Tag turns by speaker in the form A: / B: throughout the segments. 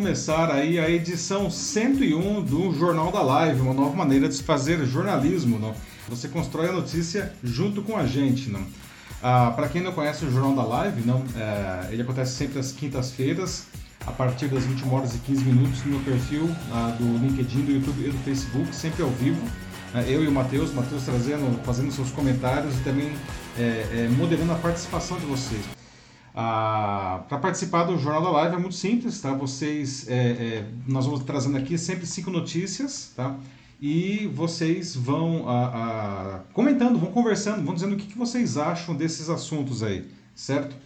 A: começar aí a edição 101 do Jornal da Live, uma nova maneira de se fazer jornalismo. Não? Você constrói a notícia junto com a gente. Não? Ah, Para quem não conhece o Jornal da Live, não, é, ele acontece sempre às quintas-feiras, a partir das 21 horas e 15 minutos, no meu perfil ah, do LinkedIn, do YouTube e do Facebook, sempre ao vivo. Né? Eu e o Matheus, Matheus trazendo, fazendo seus comentários e também é, é, moderando a participação de vocês. Ah, para participar do Jornal da Live é muito simples, tá? Vocês, é, é, nós vamos trazendo aqui sempre cinco notícias, tá? E vocês vão ah, comentando, vão conversando, vão dizendo o que, que vocês acham desses assuntos aí, certo?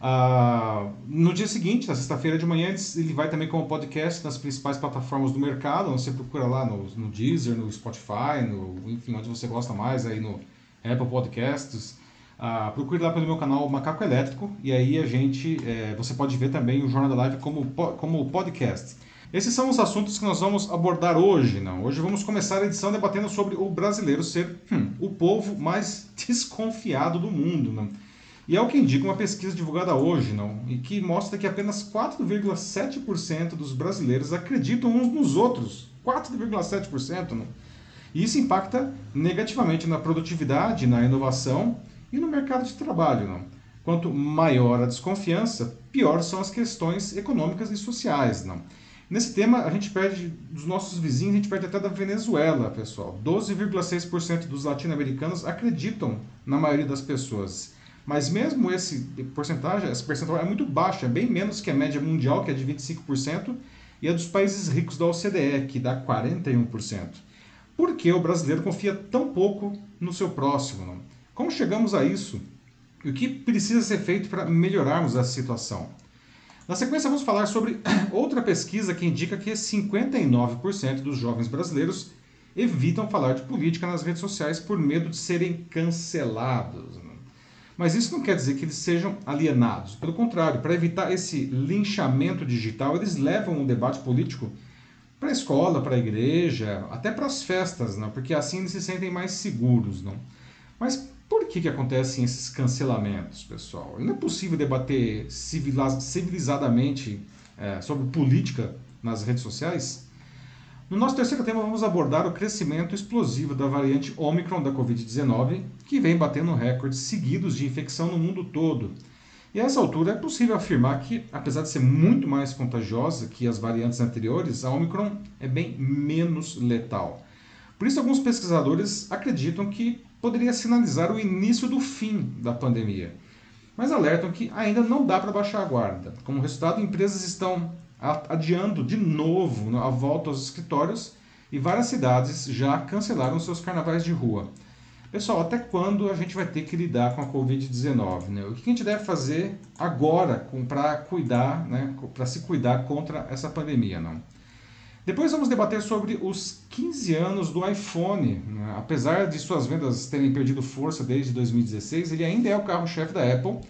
A: Ah, no dia seguinte, na sexta-feira de manhã, ele vai também como podcast nas principais plataformas do mercado. Você procura lá no, no Deezer, no Spotify, no, enfim, onde você gosta mais, aí no Apple Podcasts. Ah, procure lá pelo meu canal Macaco Elétrico e aí a gente, é, você pode ver também o Jornal da Live como, como podcast. Esses são os assuntos que nós vamos abordar hoje. Não? Hoje vamos começar a edição debatendo sobre o brasileiro ser hum, o povo mais desconfiado do mundo. Não? E é o que indica uma pesquisa divulgada hoje, não? e que mostra que apenas 4,7% dos brasileiros acreditam uns nos outros. 4,7%. Não? E isso impacta negativamente na produtividade, na inovação e no mercado de trabalho. Não? Quanto maior a desconfiança, pior são as questões econômicas e sociais. Não? Nesse tema, a gente perde dos nossos vizinhos, a gente perde até da Venezuela, pessoal. 12,6% dos latino-americanos acreditam na maioria das pessoas. Mas mesmo esse porcentagem, esse percentual é muito baixo, é bem menos que a média mundial, que é de 25%, e a dos países ricos da OCDE, que dá 41%. Por que o brasileiro confia tão pouco no seu próximo? Não? Como chegamos a isso? E o que precisa ser feito para melhorarmos essa situação? Na sequência, vamos falar sobre outra pesquisa que indica que 59% dos jovens brasileiros evitam falar de política nas redes sociais por medo de serem cancelados. Mas isso não quer dizer que eles sejam alienados. Pelo contrário, para evitar esse linchamento digital, eles levam o debate político para a escola, para a igreja, até para as festas, não? porque assim eles se sentem mais seguros. Não? Mas por que, que acontecem esses cancelamentos, pessoal? Não é possível debater civilizadamente é, sobre política nas redes sociais? No nosso terceiro tema, vamos abordar o crescimento explosivo da variante Omicron da Covid-19, que vem batendo recordes seguidos de infecção no mundo todo. E a essa altura é possível afirmar que, apesar de ser muito mais contagiosa que as variantes anteriores, a Omicron é bem menos letal. Por isso, alguns pesquisadores acreditam que poderia sinalizar o início do fim da pandemia. Mas alertam que ainda não dá para baixar a guarda. Como resultado, empresas estão adiando de novo a volta aos escritórios e várias cidades já cancelaram seus carnavais de rua. Pessoal, até quando a gente vai ter que lidar com a Covid-19? Né? O que a gente deve fazer agora para cuidar, né, para se cuidar contra essa pandemia? Não? Depois vamos debater sobre os 15 anos do iPhone. Apesar de suas vendas terem perdido força desde 2016, ele ainda é o carro-chefe da Apple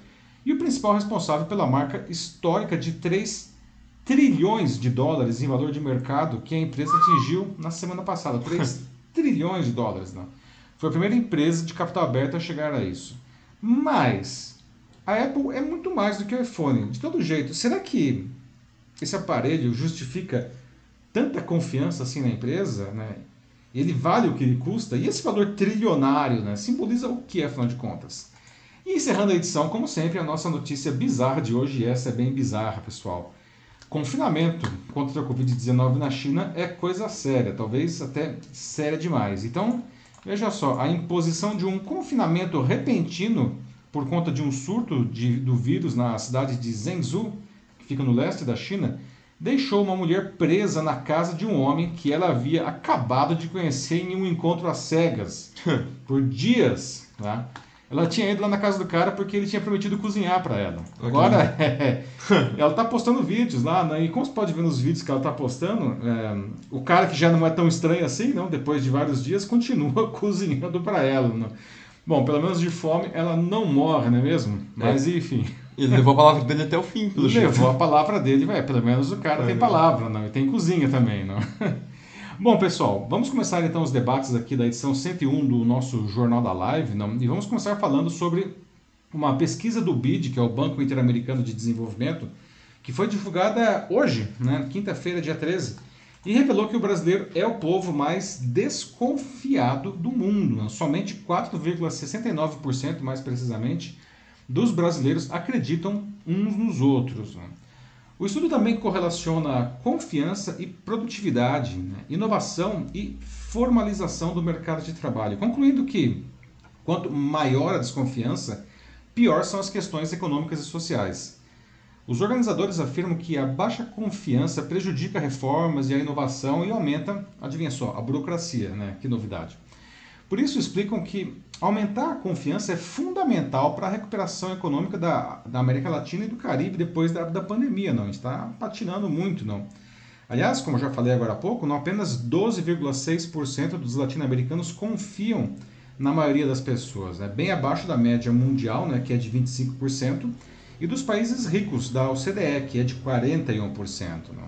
A: e o principal responsável pela marca histórica de 3 trilhões de dólares em valor de mercado que a empresa atingiu na semana passada. 3 trilhões de dólares. Né? Foi a primeira empresa de capital aberto a chegar a isso. Mas a Apple é muito mais do que o iPhone. De todo jeito, será que esse aparelho justifica tanta confiança assim na empresa, né? Ele vale o que ele custa e esse valor trilionário, né? Simboliza o que, afinal de contas? E encerrando a edição, como sempre, a nossa notícia bizarra de hoje, e essa é bem bizarra, pessoal. Confinamento contra a Covid-19 na China é coisa séria, talvez até séria demais. Então, veja só, a imposição de um confinamento repentino por conta de um surto de, do vírus na cidade de Zhengzhou, que fica no leste da China, deixou uma mulher presa na casa de um homem que ela havia acabado de conhecer em um encontro às cegas por dias. Tá? Ela tinha ido lá na casa do cara porque ele tinha prometido cozinhar para ela. Agora, é, ela tá postando vídeos lá, né? e como você pode ver nos vídeos que ela tá postando, é, o cara que já não é tão estranho assim, não, depois de vários dias, continua cozinhando para ela. Não? Bom, pelo menos de fome ela não morre, não é mesmo? Mas é. enfim.
B: Ele levou a palavra dele até o fim,
A: pelo Levou jeito. a palavra dele, é, pelo menos o cara é. tem palavra, não, e tem cozinha também, não. Bom, pessoal, vamos começar então os debates aqui da edição 101 do nosso Jornal da Live, não? e vamos começar falando sobre uma pesquisa do BID, que é o Banco Interamericano de Desenvolvimento, que foi divulgada hoje, né, quinta-feira, dia 13, e revelou que o brasileiro é o povo mais desconfiado do mundo. Né? Somente 4,69%, mais precisamente, dos brasileiros acreditam uns nos outros. Né? O estudo também correlaciona confiança e produtividade, né? inovação e formalização do mercado de trabalho, concluindo que quanto maior a desconfiança, pior são as questões econômicas e sociais. Os organizadores afirmam que a baixa confiança prejudica reformas e a inovação e aumenta, adivinha só, a burocracia, né? Que novidade. Por isso explicam que aumentar a confiança é fundamental para a recuperação econômica da, da América Latina e do Caribe depois da, da pandemia. Não, está patinando muito, não. Aliás, como já falei agora há pouco, não apenas 12,6% dos latino-americanos confiam na maioria das pessoas, né? bem abaixo da média mundial, né, que é de 25%, e dos países ricos da OCDE, que é de 41%. Né?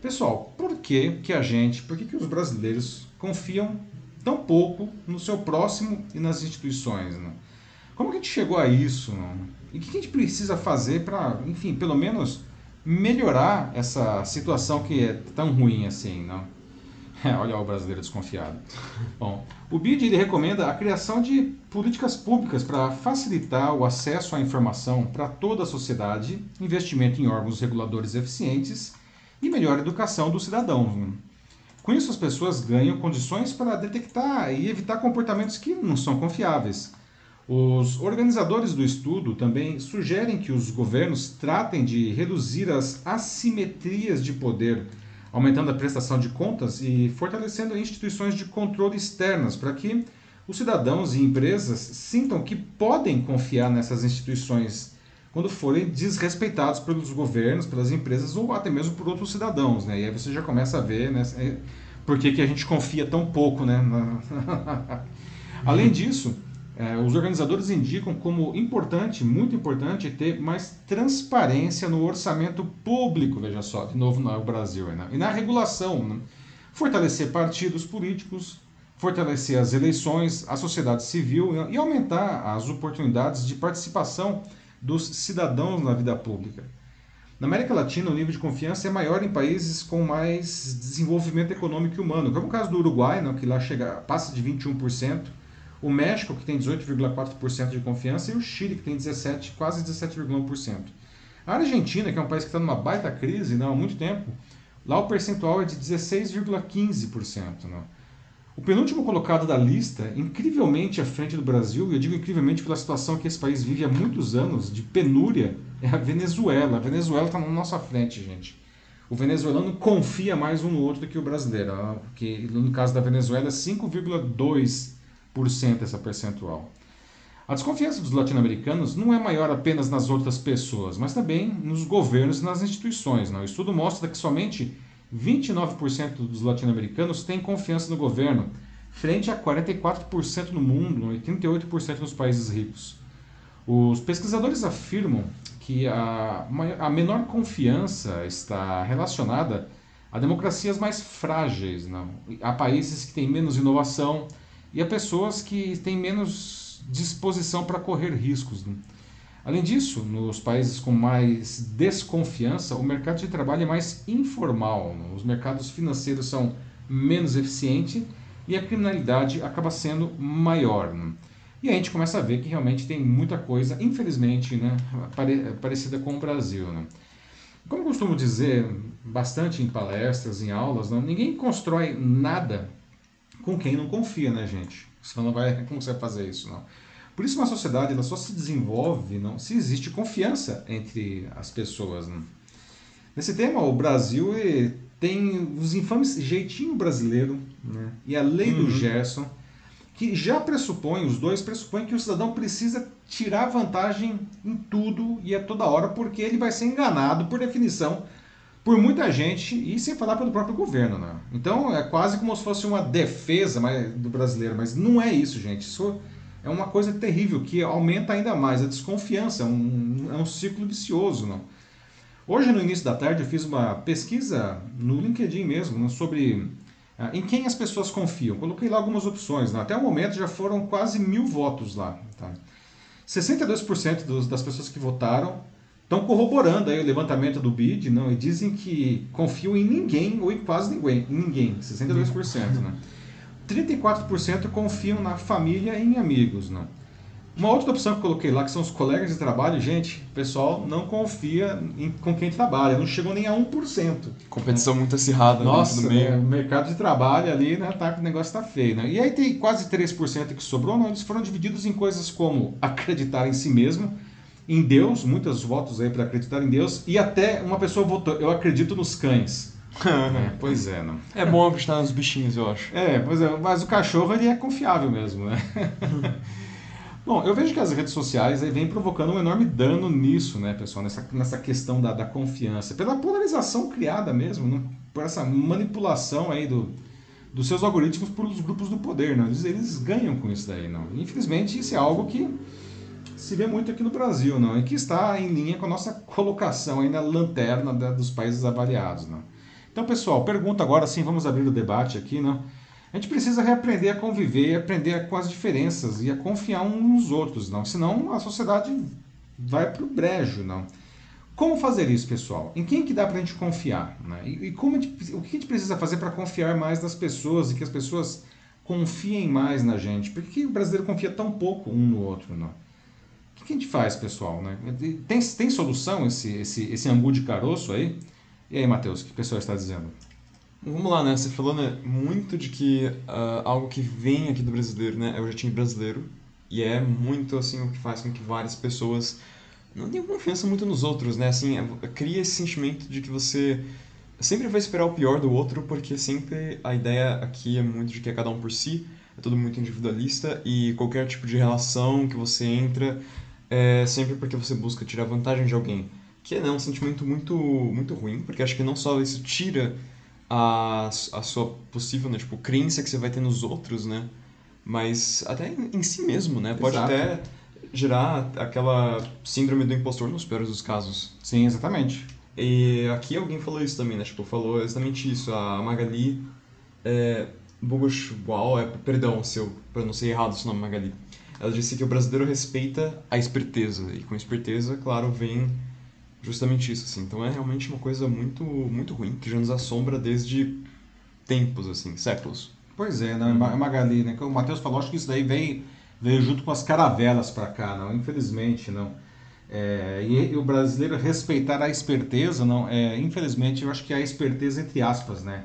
A: Pessoal, por que, que a gente, por que, que os brasileiros confiam tão pouco no seu próximo e nas instituições. Né? Como que a gente chegou a isso? Né? E o que a gente precisa fazer para, enfim, pelo menos melhorar essa situação que é tão ruim assim, não? É, olha o brasileiro desconfiado. Bom, o BID ele recomenda a criação de políticas públicas para facilitar o acesso à informação para toda a sociedade, investimento em órgãos reguladores eficientes e melhor educação dos cidadãos. Né? Com isso, as pessoas ganham condições para detectar e evitar comportamentos que não são confiáveis. Os organizadores do estudo também sugerem que os governos tratem de reduzir as assimetrias de poder, aumentando a prestação de contas e fortalecendo instituições de controle externas para que os cidadãos e empresas sintam que podem confiar nessas instituições quando forem desrespeitados pelos governos, pelas empresas ou até mesmo por outros cidadãos. Né? E aí você já começa a ver né, é, por que, que a gente confia tão pouco. Né? Além disso, é, os organizadores indicam como importante, muito importante, ter mais transparência no orçamento público, veja só, de novo no Brasil, né? e na regulação. Né? Fortalecer partidos políticos, fortalecer as eleições, a sociedade civil né? e aumentar as oportunidades de participação dos cidadãos na vida pública. Na América Latina, o nível de confiança é maior em países com mais desenvolvimento econômico e humano, como o caso do Uruguai, né, que lá chega, passa de 21%, o México, que tem 18,4% de confiança, e o Chile, que tem 17, quase 17,1%. A Argentina, que é um país que está numa baita crise não, há muito tempo, lá o percentual é de 16,15%. Né? O penúltimo colocado da lista, incrivelmente à frente do Brasil, e eu digo incrivelmente pela situação que esse país vive há muitos anos, de penúria, é a Venezuela. A Venezuela está na nossa frente, gente. O venezuelano confia mais um no outro do que o brasileiro, que no caso da Venezuela é 5,2% essa percentual. A desconfiança dos latino-americanos não é maior apenas nas outras pessoas, mas também nos governos e nas instituições. Não? O estudo mostra que somente 29% dos latino-americanos têm confiança no governo, frente a 44% no mundo e 38% nos países ricos. Os pesquisadores afirmam que a, a menor confiança está relacionada a democracias mais frágeis, não? a países que têm menos inovação e a pessoas que têm menos disposição para correr riscos. Não? Além disso, nos países com mais desconfiança, o mercado de trabalho é mais informal, os mercados financeiros são menos eficientes e a criminalidade acaba sendo maior. E a gente começa a ver que realmente tem muita coisa, infelizmente, né, parecida com o Brasil. Né? Como costumo dizer bastante em palestras, em aulas, não, ninguém constrói nada com quem não confia, né, gente? Você não vai, como você fazer isso, não? Por isso uma sociedade ela só se desenvolve não, se existe confiança entre as pessoas. Não. Nesse tema, o Brasil tem os infames jeitinho brasileiro né, e a lei uhum. do Gerson, que já pressupõe, os dois pressupõem que o cidadão precisa tirar vantagem em tudo e a toda hora, porque ele vai ser enganado, por definição, por muita gente e sem falar pelo próprio governo. Né? Então é quase como se fosse uma defesa do brasileiro, mas não é isso, gente. Isso é uma coisa terrível que aumenta ainda mais a desconfiança, é um, é um ciclo vicioso. Não? Hoje, no início da tarde, eu fiz uma pesquisa no LinkedIn mesmo não, sobre ah, em quem as pessoas confiam. Coloquei lá algumas opções. Não? Até o momento já foram quase mil votos lá. Tá? 62% dos, das pessoas que votaram estão corroborando aí o levantamento do BID não, e dizem que confiam em ninguém ou em quase ninguém, ninguém 62%. Né? 34% confiam na família e em amigos. Não? Uma outra opção que eu coloquei lá, que são os colegas de trabalho, gente, o pessoal não confia em, com quem trabalha, não chegou nem a 1%.
B: Competição muito acirrada
A: Nossa,
B: no meio.
A: Né, o mercado de trabalho ali, né, tá, o negócio tá feio. Né? E aí tem quase 3% que sobrou, não, eles foram divididos em coisas como acreditar em si mesmo, em Deus, muitos votos aí para acreditar em Deus, e até uma pessoa votou, eu acredito nos cães. é, pois é, não.
B: É bom acreditar nos bichinhos, eu acho.
A: É, pois é, mas o cachorro ele é confiável mesmo, né? Bom, eu vejo que as redes sociais aí vêm provocando um enorme dano nisso, né, pessoal, nessa, nessa questão da, da confiança, pela polarização criada mesmo, né? por essa manipulação aí do, dos seus algoritmos por os grupos do poder, né? eles, eles ganham com isso daí, não? Infelizmente, isso é algo que se vê muito aqui no Brasil, não, e que está em linha com a nossa colocação aí na lanterna da, dos países avaliados, não. Então, pessoal, pergunta agora sim, vamos abrir o debate aqui, não. A gente precisa reaprender a conviver, aprender com as diferenças e a confiar uns nos outros, não. Senão a sociedade vai para o brejo, não. Como fazer isso, pessoal? Em quem que dá para a gente confiar? Né? E, e como gente, o que a gente precisa fazer para confiar mais nas pessoas e que as pessoas confiem mais na gente? Por que o brasileiro confia tão pouco um no outro, não? que a gente faz, pessoal? Né? Tem, tem solução esse, esse, esse angu de caroço aí? E aí, Matheus, o que o pessoal está dizendo?
B: Vamos lá, né? Você falou né, muito de que uh, algo que vem aqui do brasileiro né, é o jeitinho brasileiro. E é muito assim o que faz com que várias pessoas não tenham confiança muito nos outros, né? Assim, é, cria esse sentimento de que você sempre vai esperar o pior do outro, porque sempre a ideia aqui é muito de que é cada um por si, é tudo muito individualista e qualquer tipo de relação que você entra é sempre porque você busca tirar vantagem de alguém. Que é né, um sentimento muito, muito ruim, porque acho que não só isso tira a, a sua possível, né, tipo, crença que você vai ter nos outros, né? Mas até em, em si mesmo, né? Pode Exato. até gerar aquela síndrome do impostor nos piores dos casos.
A: Sim, exatamente.
B: E aqui alguém falou isso também, né? Tipo, falou exatamente isso. A Magali é, Bogushwal, é, perdão se eu pronunciei errado esse nome, Magali. Ela disse que o brasileiro respeita a esperteza, e com esperteza, claro, vem justamente isso, assim. Então é realmente uma coisa muito, muito ruim, que já nos assombra desde tempos, assim, séculos.
A: Pois é, né? Uhum. Magali, né? O Matheus falou, acho que isso daí veio, veio junto com as caravelas para cá, não? Infelizmente, não. É, e, e, o brasileiro respeitar a esperteza, não? É, infelizmente, eu acho que é a esperteza entre aspas, né?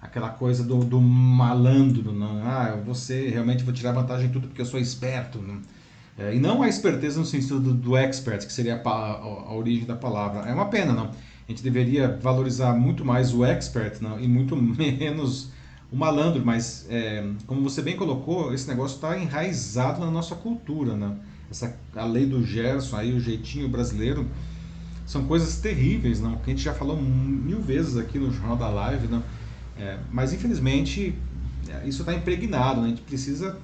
A: aquela coisa do, do malandro, não? ah, você realmente vou tirar vantagem de tudo porque eu sou esperto. Não? É, e não a esperteza no sentido do, do expert, que seria a, a, origem da palavra. É uma pena, não? A gente deveria valorizar muito mais o expert não? e muito menos o malandro, mas é, como você bem colocou, esse negócio está enraizado na nossa cultura, né? Essa, a lei do Gerson, aí, o jeitinho brasileiro, são coisas terríveis, não? Que a gente já falou mil vezes aqui no Jornal da Live, não? É, mas infelizmente é, isso está impregnado, né? a gente precisa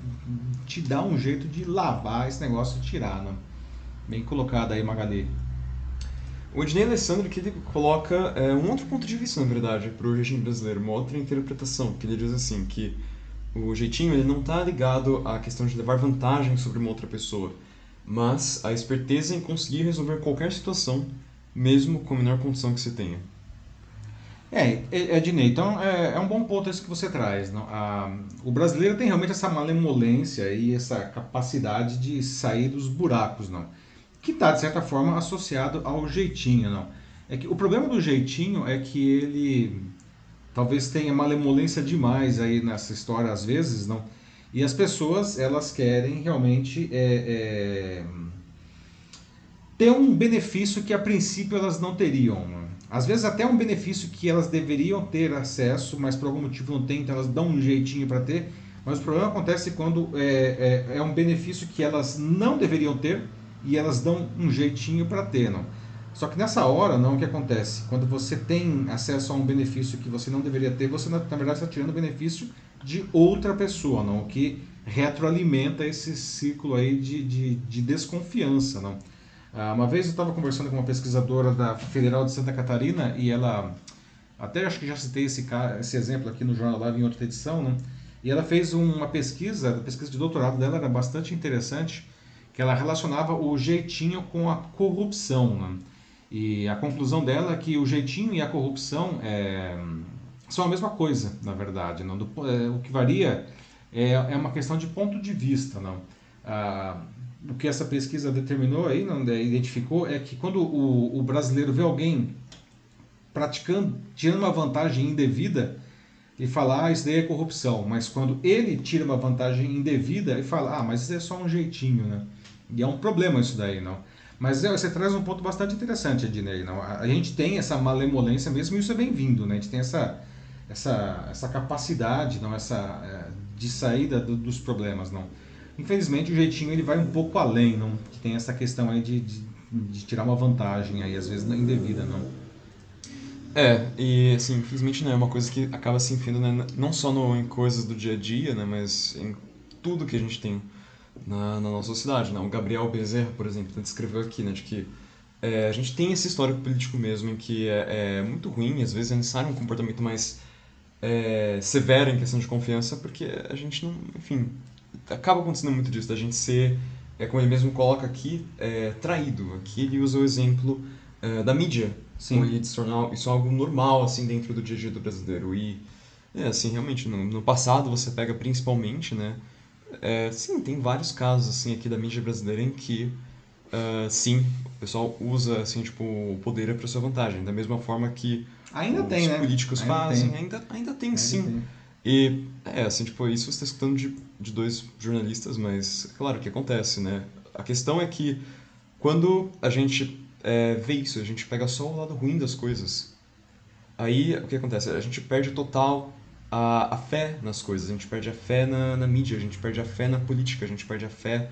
A: te dar um jeito de lavar esse negócio e tirar. Né? Bem colocado aí, Magali.
B: O Ednei Alessandro que ele coloca é, um outro ponto de vista, na verdade, para o jeitinho brasileiro, uma outra interpretação, que ele diz assim, que o jeitinho ele não está ligado à questão de levar vantagem sobre uma outra pessoa, mas a esperteza em conseguir resolver qualquer situação, mesmo com a menor condição que você tenha.
A: É, Ednei, então é, é, um bom ponto esse que você traz. Não? A, o brasileiro tem realmente essa malemolência e essa capacidade de sair dos buracos, não? que está, de certa forma, associado ao jeitinho. Não? É que, o problema do jeitinho é que ele talvez tenha malemolência demais aí nessa história às vezes, não? E as pessoas, elas querem realmente é, é, ter um benefício que a princípio elas não teriam. Não? Às vezes até um benefício que elas deveriam ter acesso, mas por algum motivo não tem, então elas dão um jeitinho para ter. Mas o problema acontece quando é, é, é, um benefício que elas não deveriam ter e elas dão um jeitinho para ter, não. Só que nessa hora, não, o que acontece? Quando você tem acesso a um benefício que você não deveria ter, você na, na verdade está tirando benefício de outra pessoa, não, o que retroalimenta esse ciclo aí de, de, de desconfiança, não. Ah, uma vez eu estava conversando com uma pesquisadora da Federal de Santa Catarina e ela, até acho que já citei esse, esse exemplo aqui no Jornal Live em outra edição, né? e ela fez uma pesquisa, a pesquisa de doutorado dela era bastante interessante, que ela relacionava o jeitinho com a corrupção. Né? E a conclusão dela é que o jeitinho e a corrupção é, são a mesma coisa, na verdade. Não? Do, é, o que varia é, é uma questão de ponto de vista. Não? Ah, o que essa pesquisa determinou aí, não, né, identificou, é que quando o, o brasileiro vê alguém praticando, tirando uma vantagem indevida, ele fala, ah, isso daí é corrupção. Mas quando ele tira uma vantagem indevida, ele fala, ah, mas isso é só um jeitinho, né? E é um problema isso daí, não? Mas é, você traz um ponto bastante interessante, Ednei. Não? A gente tem essa malemolência mesmo e isso é bem-vindo, né? A gente tem essa, essa, essa capacidade, não? Essa, é, de saída do, dos problemas, não? Infelizmente o jeitinho ele vai um pouco além, não? Que tem essa questão aí de, de, de tirar uma vantagem aí, às vezes indevida, não?
B: É, e assim, infelizmente não né, é uma coisa que acaba se enfiando né, não só no, em coisas do dia a dia, né, mas em tudo que a gente tem na, na nossa sociedade. Né? O Gabriel Bezerra, por exemplo, descreveu aqui né, de que é, a gente tem esse histórico político mesmo em que é, é muito ruim, às vezes é necessário um comportamento mais é, severo em questão de confiança, porque a gente não, enfim, acaba acontecendo muito disso, da gente ser, é, como ele mesmo coloca aqui, é, traído. Aqui ele usa o exemplo é, da mídia, Sim. Como ele se tornar isso algo normal assim dentro do dia a dia do brasileiro e é assim realmente no, no passado você pega principalmente né é, sim tem vários casos assim aqui da mídia brasileira em que uh, sim o pessoal usa assim tipo o poder para sua vantagem da mesma forma que
A: ainda
B: os
A: tem, né?
B: políticos
A: ainda
B: fazem
A: tem.
B: ainda ainda tem
A: ainda
B: sim
A: tem.
B: E é assim tipo isso você está escutando de, de dois jornalistas mas claro que acontece né a questão é que quando a gente é, vê isso, a gente pega só o lado ruim das coisas. Aí o que acontece? A gente perde total a, a fé nas coisas, a gente perde a fé na, na mídia, a gente perde a fé na política, a gente perde a fé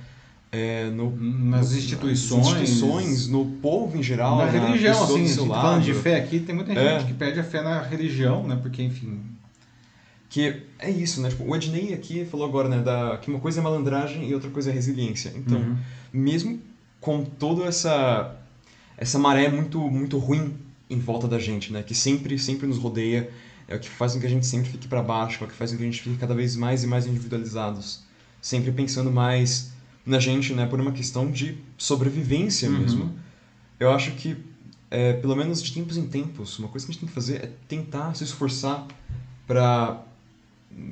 B: é, no,
A: nas instituições,
B: nas instituições, no povo em geral,
A: na,
B: na
A: religião, assim, falando de fé aqui, tem muita gente
B: É.
A: que perde a fé na religião, né? Porque, enfim,
B: Que é isso, né? Tipo, o Ednei aqui falou agora, né? Da, que uma coisa é malandragem e outra coisa é resiliência. Então,
A: Uhum.
B: mesmo com toda essa essa maré muito muito ruim em volta da gente, né? Que sempre sempre nos rodeia, é o que faz com que a gente sempre fique para baixo, é o que faz com que a gente fique cada vez mais e mais individualizados, sempre pensando mais na gente, né? Por uma questão de sobrevivência
A: Uhum.
B: mesmo. Eu acho que é, pelo menos de tempos em tempos, uma coisa que a gente tem que fazer é tentar se esforçar para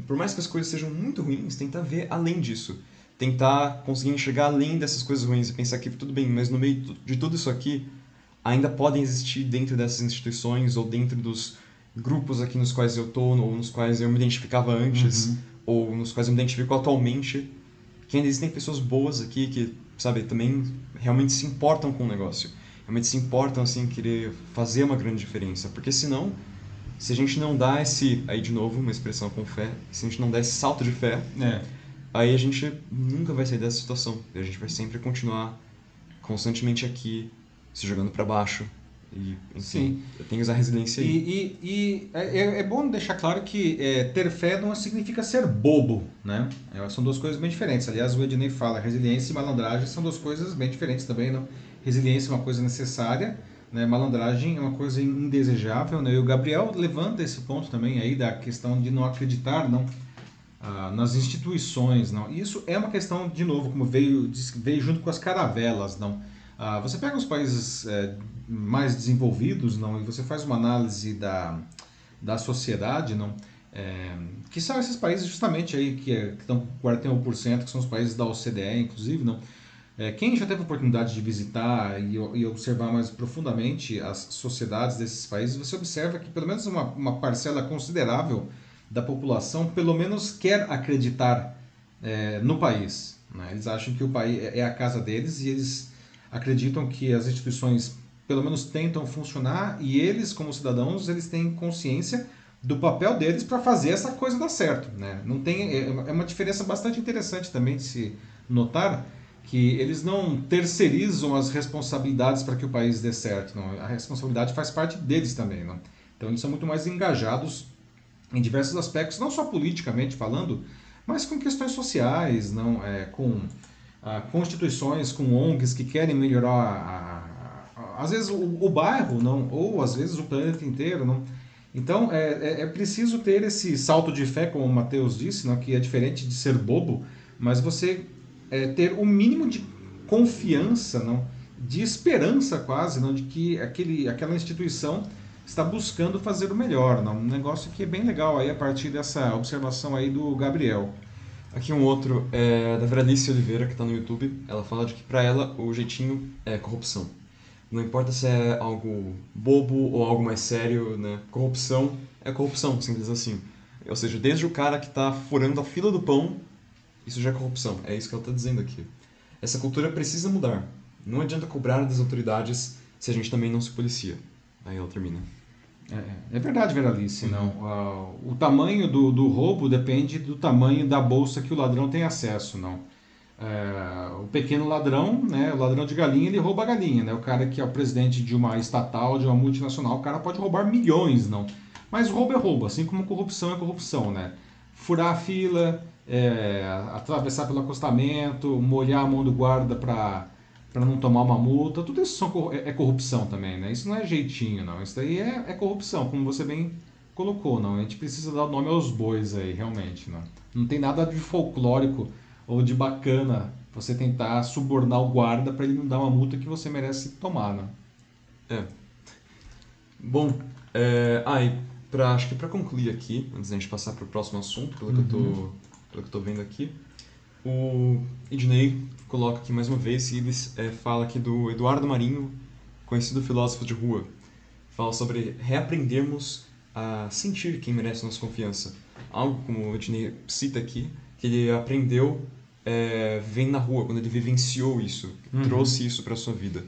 B: por mais que as coisas sejam muito ruins, tentar ver além disso. Tentar conseguir enxergar além dessas coisas ruins e pensar que tudo bem, mas no meio de tudo isso aqui, ainda podem existir dentro dessas instituições ou dentro dos grupos aqui nos quais eu tô ou nos quais eu me identificava antes
A: Uhum.
B: ou nos quais eu me identifico atualmente, que ainda existem pessoas boas aqui que, sabe, também realmente se importam com o negócio. Realmente se importam, assim, em querer fazer uma grande diferença. Porque senão, se a gente não dá esse, aí de novo, uma expressão com fé, se a gente não der esse salto de fé,
A: é.
B: aí a gente nunca vai sair dessa situação. E a gente vai sempre continuar constantemente aqui, se jogando para baixo. E, enfim,
A: Sim.
B: eu tenho essa resiliência
A: E,
B: aí.
A: e, e é, é bom deixar claro que é, ter fé não significa ser bobo, né? É, são duas coisas bem diferentes. Aliás, o Ednei fala, resiliência e malandragem são duas coisas bem diferentes também, não? Resiliência é uma coisa necessária, né? Malandragem é uma coisa indesejável, né? E o Gabriel levanta esse ponto também aí da questão de não acreditar, não? ah, nas instituições, não? Isso é uma questão, de novo, como veio, veio junto com as caravelas, não? Ah, você pega os países eh, mais desenvolvidos, não, e você faz uma análise da, da sociedade, não, é, que são esses países justamente aí que, é, que estão com 41%, que são os países da OCDE, inclusive, não. É, quem já teve a oportunidade de visitar e, e observar mais profundamente as sociedades desses países, você observa que pelo menos uma, uma parcela considerável da população, pelo menos quer acreditar é, no país. Né? Eles acham que o país é a casa deles e eles acreditam que as instituições pelo menos tentam funcionar e eles, como cidadãos, eles têm consciência do papel deles para fazer essa coisa dar certo. Né? Não tem, é é uma diferença bastante interessante também de se notar que eles não terceirizam as responsabilidades para que o país dê certo. Não. A responsabilidade faz parte deles também. Não? Então eles são muito mais engajados em diversos aspectos, não só politicamente falando, mas com questões sociais, não é, com ah, constituições, com ONGs que querem melhorar, a, a, a, às vezes o, o, bairro, não, ou às vezes o planeta inteiro, não. Então é, é, é, preciso ter esse salto de fé, como o Mateus disse, não, que é diferente de ser bobo, mas você é, ter o mínimo de confiança, não, de esperança quase, não, de que aquele, aquela instituição está buscando fazer o melhor, não? um negócio que é bem legal aí a partir dessa observação aí do Gabriel.
B: Aqui um outro é da Veralice Oliveira, que está no YouTube. Ela fala de que para ela o jeitinho é corrupção. Não importa se é algo bobo ou algo mais sério, né? Corrupção é corrupção, simples assim. Ou seja, desde o cara que está furando a fila do pão, isso já é corrupção. É isso que ela está dizendo aqui. Essa cultura precisa mudar. Não adianta cobrar das autoridades se a gente também não se policia. Aí ela termina.
A: É, é verdade, Veralice. Uhum. Não. Uh, o tamanho do, do roubo depende do tamanho da bolsa que o ladrão tem acesso. não. É, o pequeno ladrão, né, o ladrão de galinha, ele rouba a galinha. Né? O cara que é o presidente de uma estatal, de uma multinacional, o cara pode roubar milhões. não. Mas roubo é roubo, assim como corrupção é corrupção. Né? Furar a fila, é, atravessar pelo acostamento, molhar a mão do guarda para para não tomar uma multa, tudo isso são, é, é corrupção também, né? Isso não é jeitinho, não. Isso daí é, é corrupção, como você bem colocou, não. A gente precisa dar o nome aos bois aí, realmente, não. Não tem nada de folclórico ou de bacana você tentar subornar o guarda para ele não dar uma multa que você merece tomar, né?
B: É. Bom, é, ah, e pra, acho que para concluir aqui, antes da gente passar para o próximo assunto, pelo, uhum. que eu tô, uhum. Pelo que tô vendo aqui, o Ednei coloca aqui mais uma vez e ele é, fala aqui do Eduardo Marinho, conhecido filósofo de rua. Fala sobre reaprendermos a sentir quem merece nossa confiança. Algo como o Ednei cita aqui, que ele aprendeu é, vem na rua, quando ele vivenciou isso, uhum. trouxe isso para sua vida.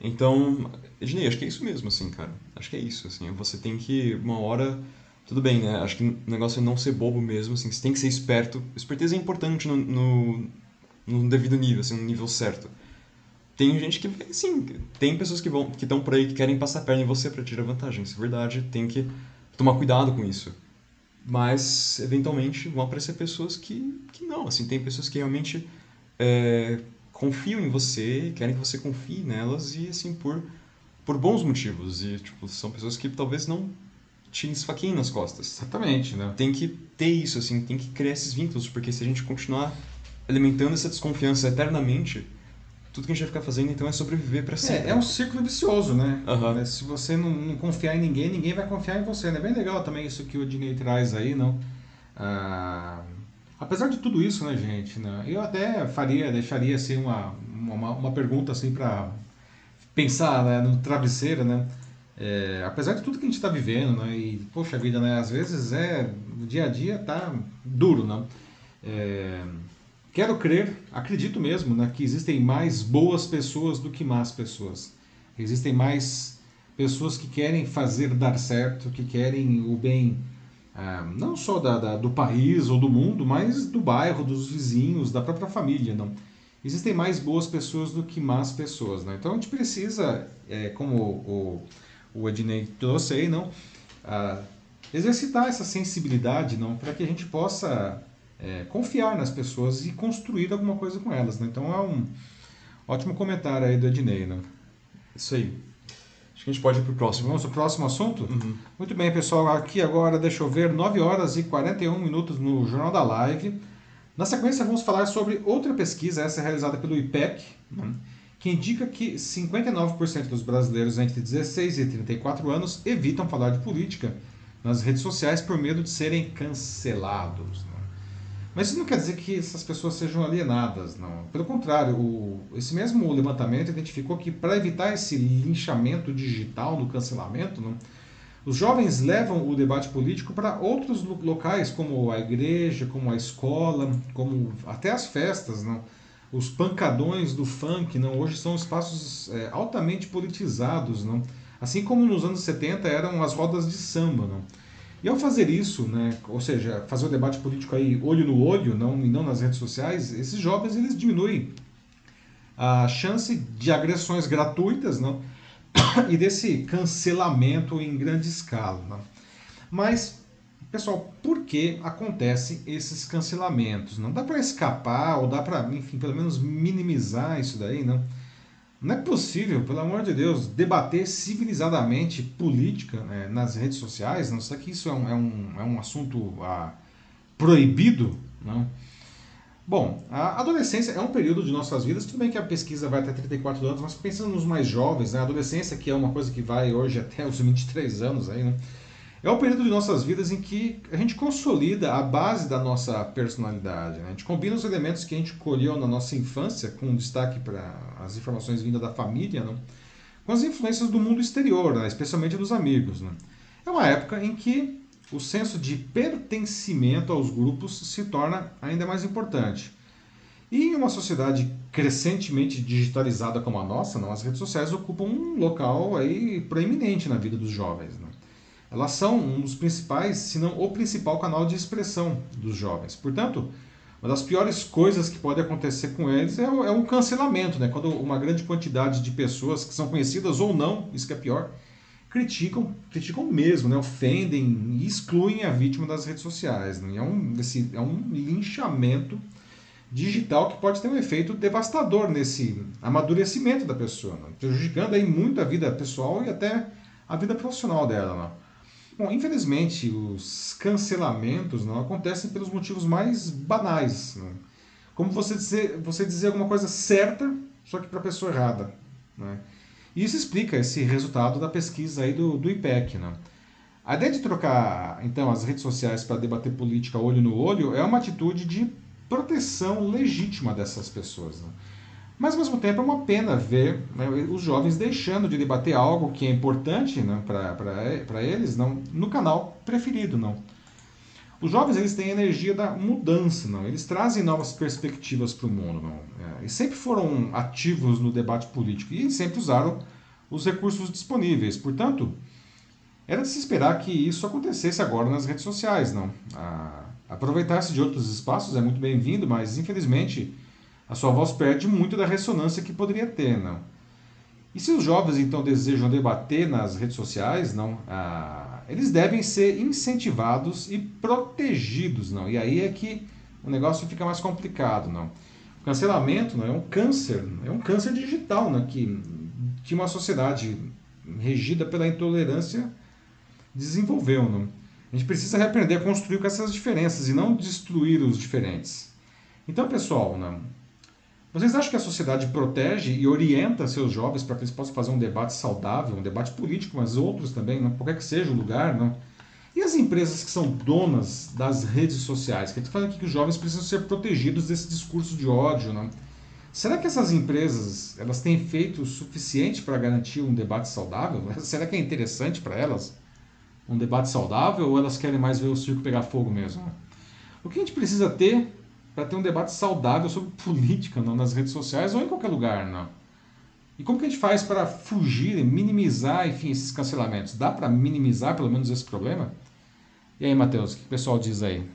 B: Então, Ednei, acho que é isso mesmo, assim, cara. Acho que é isso, assim. Você tem que, uma hora tudo bem, né? Acho que o negócio é não ser bobo mesmo, assim, você tem que ser esperto. Esperteza é importante no, no, no devido nível, assim, no nível certo. Tem gente que, sim, tem pessoas que vão que estão por aí que querem passar a perna em você para tirar vantagem. Isso é verdade, tem que tomar cuidado com isso. Mas, eventualmente, vão aparecer pessoas que, que não, assim, tem pessoas que realmente é, confiam em você, querem que você confie nelas e, assim, por, por bons motivos. E, tipo, são pessoas que talvez não te esfaqueiem nas costas.
A: Exatamente, né?
B: Tem que ter isso, assim, tem que criar esses vínculos, porque se a gente continuar alimentando essa desconfiança eternamente, tudo que a gente vai ficar fazendo então é sobreviver para sempre.
A: É, é um círculo vicioso, né? Uhum. Se você não, não, confiar em ninguém, ninguém vai confiar em você. É né? bem legal também isso que o Dinei traz aí, não? Ah, apesar de tudo isso, né, gente? Né, eu até faria, deixaria assim uma, uma, uma pergunta assim para pensar né, no travesseiro, né? É, apesar de tudo que a gente está vivendo, né? E, poxa vida, né? Às vezes é... O dia a dia tá duro, né? É, quero crer, acredito mesmo, né? Que existem mais boas pessoas do que más pessoas. Existem mais pessoas que querem fazer dar certo, que querem o bem... É, não só da, da, do país ou do mundo, mas do bairro, dos vizinhos, da própria família, não? Existem mais boas pessoas do que más pessoas, né? Então a gente precisa, é, como o, o Ednei trouxe aí, não? Ah, exercitar essa sensibilidade, não? Para que a gente possa é, confiar nas pessoas e construir alguma coisa com elas, né? Então é um ótimo comentário aí do Ednei, né?
B: Isso aí. Acho que a gente pode ir para o próximo.
A: Vamos
B: para
A: o próximo assunto?
B: Uhum.
A: Muito bem, pessoal. Aqui agora, deixa eu ver, 9 horas e 41 minutos no Jornal da Live. Na sequência, vamos falar sobre outra pesquisa, essa é realizada pelo IPEC, né? Que indica que 59% dos brasileiros entre 16 e 34 anos evitam falar de política nas redes sociais por medo de serem cancelados. Né? Mas isso não quer dizer que essas pessoas sejam alienadas, não. Pelo contrário, o, esse mesmo levantamento identificou que para evitar esse linchamento digital no cancelamento, não, os jovens levam o debate político para outros locais, como a igreja, como a escola, como até as festas, não os pancadões do funk, não, hoje são espaços é, altamente politizados, não? Assim como nos anos 70 eram as rodas de samba, não? E ao fazer isso, né, ou seja, fazer o debate político aí olho no olho, não e não nas redes sociais, esses jovens eles diminuem a chance de agressões gratuitas, não? e desse cancelamento em grande escala, não? Mas Pessoal, por que acontecem esses cancelamentos? Não dá para escapar ou dá para, enfim, pelo menos minimizar isso daí, não? Não é possível, pelo amor de Deus, debater civilizadamente política né, nas redes sociais. Não sei que isso é um, é um, é um assunto ah, proibido, não? Bom, a adolescência é um período de nossas vidas, tudo bem que a pesquisa vai até 34 anos, mas pensando nos mais jovens, né, a adolescência, que é uma coisa que vai hoje até os 23 anos, aí, né, é o período de nossas vidas em que a gente consolida a base da nossa personalidade. Né? A gente combina os elementos que a gente colheu na nossa infância, com destaque para as informações vindas da família, né? com as influências do mundo exterior, né? especialmente dos amigos. Né? É uma época em que o senso de pertencimento aos grupos se torna ainda mais importante. E em uma sociedade crescentemente digitalizada como a nossa, não, as redes sociais ocupam um local aí proeminente na vida dos jovens. Né? Elas são um dos principais, se não o principal canal de expressão dos jovens. Portanto, uma das piores coisas que pode acontecer com eles é o, é o cancelamento, né? quando uma grande quantidade de pessoas que são conhecidas ou não, isso que é pior, criticam, criticam mesmo, né? ofendem e excluem a vítima das redes sociais. Né? É, um, esse, é um linchamento digital que pode ter um efeito devastador nesse amadurecimento da pessoa, né? prejudicando aí muito a vida pessoal e até a vida profissional dela. Né? Bom, infelizmente, os cancelamentos não acontecem pelos motivos mais banais. Né? Como você dizer, você dizer alguma coisa certa, só que para a pessoa errada. Né? E isso explica esse resultado da pesquisa aí do, do IPEC. Né? A ideia de trocar então as redes sociais para debater política olho no olho é uma atitude de proteção legítima dessas pessoas. Né? Mas ao mesmo tempo é uma pena ver né, os jovens deixando de debater algo que é importante né, para eles não, no canal preferido. não. Os jovens eles têm a energia da mudança, não. eles trazem novas perspectivas para o mundo. Não. É, e sempre foram ativos no debate político e sempre usaram os recursos disponíveis. Portanto, era de se esperar que isso acontecesse agora nas redes sociais. não. Aproveitar-se de outros espaços é muito bem-vindo, mas infelizmente a sua voz perde muito da ressonância que poderia ter, não? E se os jovens então desejam debater nas redes sociais, não, ah, eles devem ser incentivados e protegidos, não? E aí é que o negócio fica mais complicado, não? O cancelamento não é um câncer, é um câncer digital, não? Que que uma sociedade regida pela intolerância desenvolveu, não? A gente precisa reaprender a construir com essas diferenças e não destruir os diferentes. Então, pessoal, não, vocês acham que a sociedade protege e orienta seus jovens para que eles possam fazer um debate saudável, um debate político, mas outros também, não? qualquer que seja o lugar, não? E as empresas que são donas das redes sociais, que fazem aqui que os jovens precisam ser protegidos desse discurso de ódio, não? Será que essas empresas elas têm feito o suficiente para garantir um debate saudável? Será que é interessante para elas um debate saudável ou elas querem mais ver o circo pegar fogo mesmo? O que a gente precisa ter para ter um debate saudável sobre política não, nas redes sociais ou em qualquer lugar. Não. E como que a gente faz para fugir, minimizar, enfim, esses cancelamentos? Dá para minimizar pelo menos esse problema? E aí, Matheus, o que o pessoal diz aí?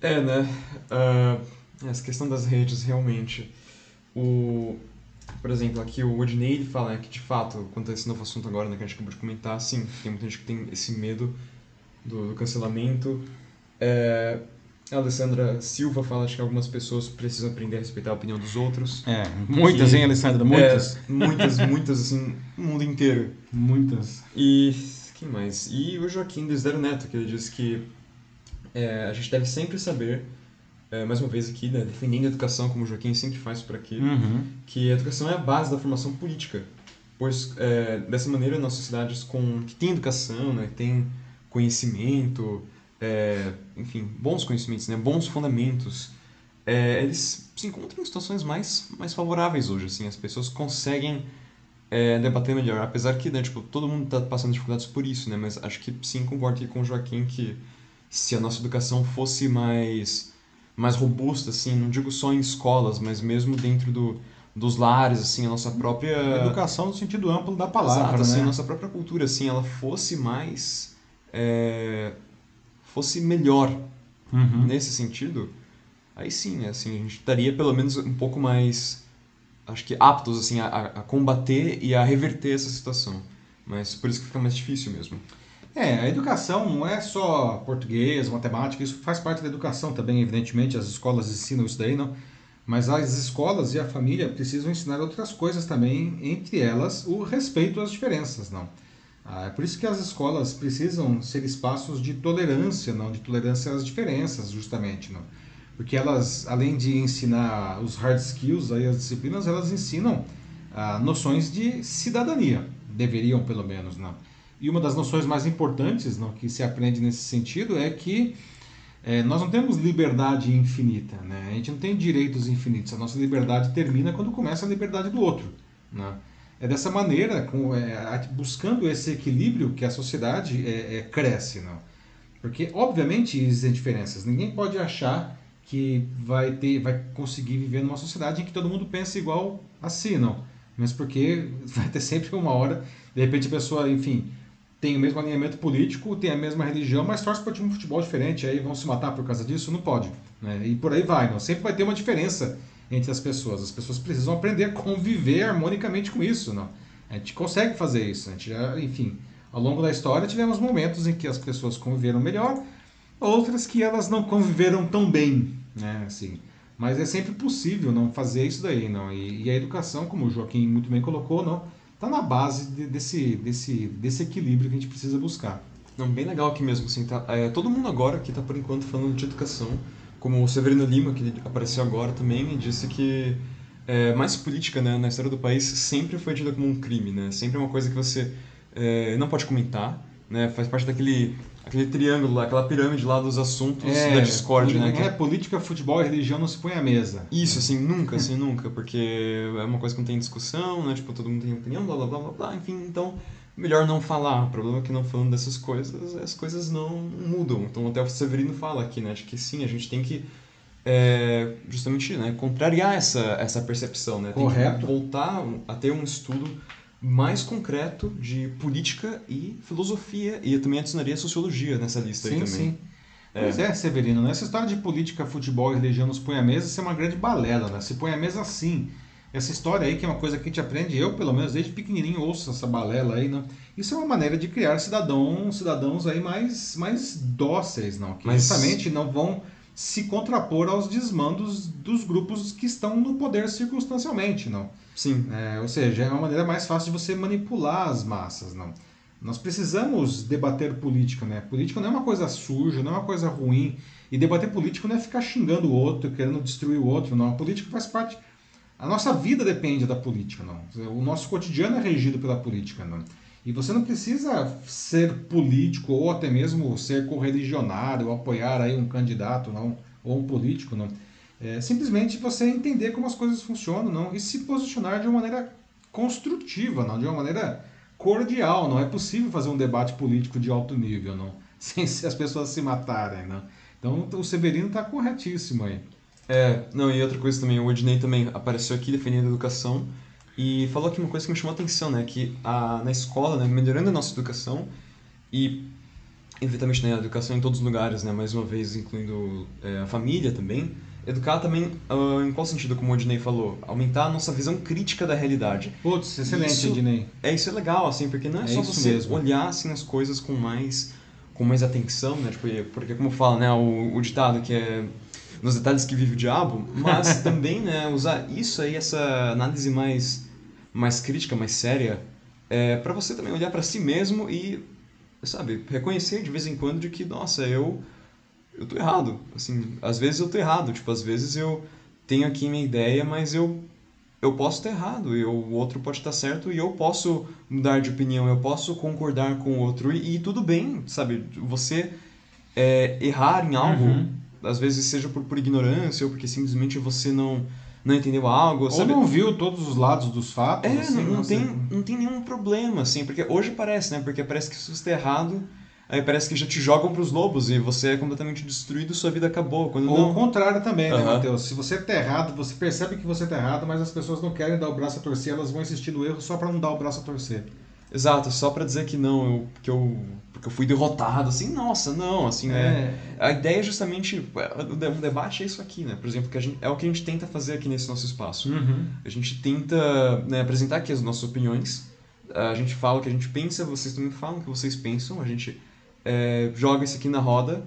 B: É, né? Uh, essa questão das redes, realmente. O, por exemplo, aqui o Odinei fala que, de fato, quanto a esse novo assunto agora, né, que a gente acabou de comentar, sim, tem muita gente que tem esse medo do, do cancelamento. É, a Alessandra Silva fala que algumas pessoas precisam aprender a respeitar a opinião dos outros.
A: É, muitas, que, hein, Alessandra? Muitas.
B: É, muitas, muitas, assim, o mundo inteiro.
A: Muitas.
B: E quem mais? E o Joaquim do Zero Neto, que ele diz que é, a gente deve sempre saber, é, mais uma vez aqui, né, defendendo a educação, como o Joaquim sempre faz por aqui,
A: uhum.
B: que a educação é a base da formação política. Pois, é, dessa maneira, nas sociedades com, que têm educação, né, têm conhecimento, é, enfim, bons conhecimentos, né, bons fundamentos, é, eles se encontram em situações mais, mais favoráveis hoje, assim, as pessoas conseguem é, debater melhor, apesar que, né, tipo, todo mundo está passando dificuldades por isso, né, mas acho que sim, concordo aqui com o Joaquim que se a nossa educação fosse mais, mais robusta, assim, não digo só em escolas, mas mesmo dentro do, dos lares, assim, a nossa própria...
A: Educação no sentido amplo da palavra,
B: Exato, assim,
A: né?
B: a nossa própria cultura, assim, ela fosse mais... É, fosse melhor
A: uhum.
B: nesse sentido, aí sim, assim, a gente estaria pelo menos um pouco mais, acho que aptos assim, a, a combater e a reverter essa situação. Mas por isso que fica mais difícil mesmo.
A: É, a educação não é só português, matemática, isso faz parte da educação também, evidentemente, as escolas ensinam isso daí, não? Mas as escolas e a família precisam ensinar outras coisas também, entre elas o respeito às diferenças, não? Ah, é por isso que as escolas precisam ser espaços de tolerância, não de tolerância às diferenças, justamente, não. Porque elas, além de ensinar os hard skills, aí, as disciplinas, elas ensinam ah, noções de cidadania. Deveriam, pelo menos, né? E uma das noções mais importantes não, que se aprende nesse sentido é que é, nós não temos liberdade infinita, né? A gente não tem direitos infinitos. A nossa liberdade termina quando começa a liberdade do outro, né? É dessa maneira, com, é, buscando esse equilíbrio, que a sociedade é, é, cresce, não? Porque, obviamente, existem diferenças. Ninguém pode achar que vai ter, vai conseguir viver numa sociedade em que todo mundo pensa igual a si, não. Mas porque vai ter sempre uma hora, de repente a pessoa, enfim, tem o mesmo alinhamento político, tem a mesma religião, mas torce para um time de futebol diferente, aí vão se matar por causa disso? Não pode. Né? E por aí vai, não. Sempre vai ter uma diferença entre as pessoas. As pessoas precisam aprender a conviver harmonicamente com isso, não. A gente consegue fazer isso. A gente já, enfim, ao longo da história tivemos momentos em que as pessoas conviveram melhor, outras que elas não conviveram tão bem, né? Assim, mas é sempre possível não fazer isso daí, não. E, e a educação, como o Joaquim muito bem colocou, não está na base de, desse, desse, desse equilíbrio que a gente precisa buscar.
B: Não, bem legal aqui mesmo, assim, tá, é, todo mundo agora que está por enquanto falando de educação, como o Severino Lima, que apareceu agora também, disse que é, mais política né, na história do país sempre foi tida como um crime, né? Sempre é uma coisa que você é, não pode comentar, né? Faz parte daquele aquele triângulo lá, aquela pirâmide lá dos assuntos é, da discórdia, né?
A: É, política, futebol e religião não se põe à mesa.
B: Isso, assim, nunca, assim, nunca, porque é uma coisa que não tem discussão, né? Tipo, todo mundo tem opinião, blá, blá, blá, blá, blá, enfim, então, melhor não falar. O problema é que não falando dessas coisas, as coisas não mudam. Então, até o Severino fala aqui, né? De que sim, a gente tem que é, justamente né, contrariar essa, essa percepção, né? Tem
A: Correto.
B: que voltar a ter um estudo mais concreto de política e filosofia. E eu também adicionaria sociologia nessa lista
A: sim,
B: aí também.
A: Sim. É. Pois é, Severino, essa história de política, futebol e religião nos põe à mesa, isso é uma grande balela, né? Se põe à mesa sim. Essa história aí, que é uma coisa que a gente aprende, eu pelo menos desde pequenininho ouço essa balela aí, né? Isso é uma maneira de criar cidadãos, cidadãos aí mais, mais dóceis, não? Que Mas... justamente não vão se contrapor aos desmandos dos grupos que estão no poder circunstancialmente, não?
B: Sim.
A: É, ou seja, é uma maneira mais fácil de você manipular as massas, não? Nós precisamos debater política, né? Política não é uma coisa suja, não é uma coisa ruim. E debater política não é ficar xingando o outro, querendo destruir o outro, não. A política faz parte. A nossa vida depende da política, não. O nosso cotidiano é regido pela política, não. E você não precisa ser político ou até mesmo ser correligionário, ou apoiar aí um candidato, não, ou um político, não. É simplesmente você entender como as coisas funcionam não, e se posicionar de uma maneira construtiva, não, de uma maneira cordial. Não é possível fazer um debate político de alto nível não, sem as pessoas se matarem. Não. Então o Severino está corretíssimo aí.
B: É, não, e outra coisa também, o Odinei também apareceu aqui defendendo a educação e falou aqui uma coisa que me chamou a atenção, né, que a, na escola, né, melhorando a nossa educação e evidentemente né, a educação em todos os lugares, né, mais uma vez incluindo é, a família também, Educar também, uh, em qual sentido, como o Ednei falou? Aumentar a nossa visão crítica da realidade.
A: Putz, excelente, isso, Ednei.
B: É, isso é legal, assim, porque não é, é só você mesmo. olhar, assim, as coisas com mais, com mais atenção, né? Tipo, porque, como fala, né, o, o ditado que é nos detalhes que vive o diabo, mas também, né, usar isso aí, essa análise mais, mais crítica, mais séria, é, para você também olhar para si mesmo e, sabe, reconhecer de vez em quando de que, nossa, eu eu tô errado. Assim, às vezes eu tô errado. Tipo, às vezes eu tenho aqui minha ideia, mas eu eu posso estar errado, e o outro pode estar certo e eu posso mudar de opinião, eu posso concordar com o outro e, e tudo bem, sabe? Você é, errar em algo, uhum. Às vezes seja por, por ignorância ou porque simplesmente você não não entendeu algo,
A: ou
B: sabe?
A: não viu todos os lados dos fatos.
B: É,
A: assim,
B: não, não tem, não tem nenhum problema, assim, porque hoje parece, né? Porque parece que se você está errado, aí parece que já te jogam para os lobos e você é completamente destruído, sua vida acabou. Quando
A: Ou
B: não...
A: o contrário também, né, Matheus? Se você tá errado, você percebe que você tá errado, mas as pessoas não querem dar o braço a torcer, elas vão insistir no erro só para não dar o braço a torcer.
B: Exato, só para dizer que não, eu, que eu, porque eu fui derrotado, assim, nossa, não, assim, né? é. né? A ideia é justamente, um debate é isso aqui, né? Por exemplo, que a gente, é o que a gente tenta fazer aqui nesse nosso espaço.
A: Uhum.
B: A gente tenta né, apresentar aqui as nossas opiniões, a gente fala o que a gente pensa, vocês também falam o que vocês pensam, a gente é, joga isso aqui na roda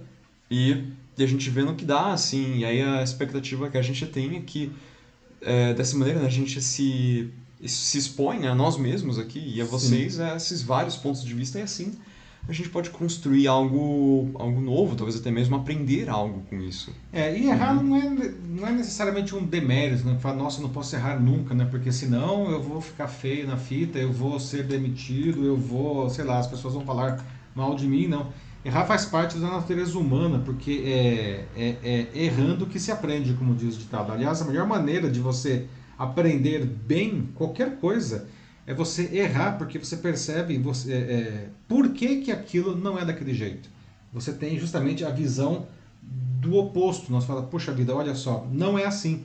B: e, e, a gente vê no que dá, assim. E aí a expectativa que a gente tem é que, é, dessa maneira, né, a gente se, se expõe né, a nós mesmos aqui e a vocês a esses vários pontos de vista e assim a gente pode construir algo, algo novo, talvez até mesmo aprender algo com isso.
A: É, e errar uhum. não, é, não é necessariamente um demérito, né? Falar, nossa, não posso errar nunca, né? Porque senão eu vou ficar feio na fita, eu vou ser demitido, eu vou, sei lá, as pessoas vão falar mal de mim, não. Errar faz parte da natureza humana, porque é, é, é errando que se aprende, como diz o ditado. Aliás, a melhor maneira de você aprender bem qualquer coisa é você errar porque você percebe você, é, é, por que, que aquilo não é daquele jeito. Você tem justamente a visão do oposto. Nós falamos, puxa vida, olha só, não é assim.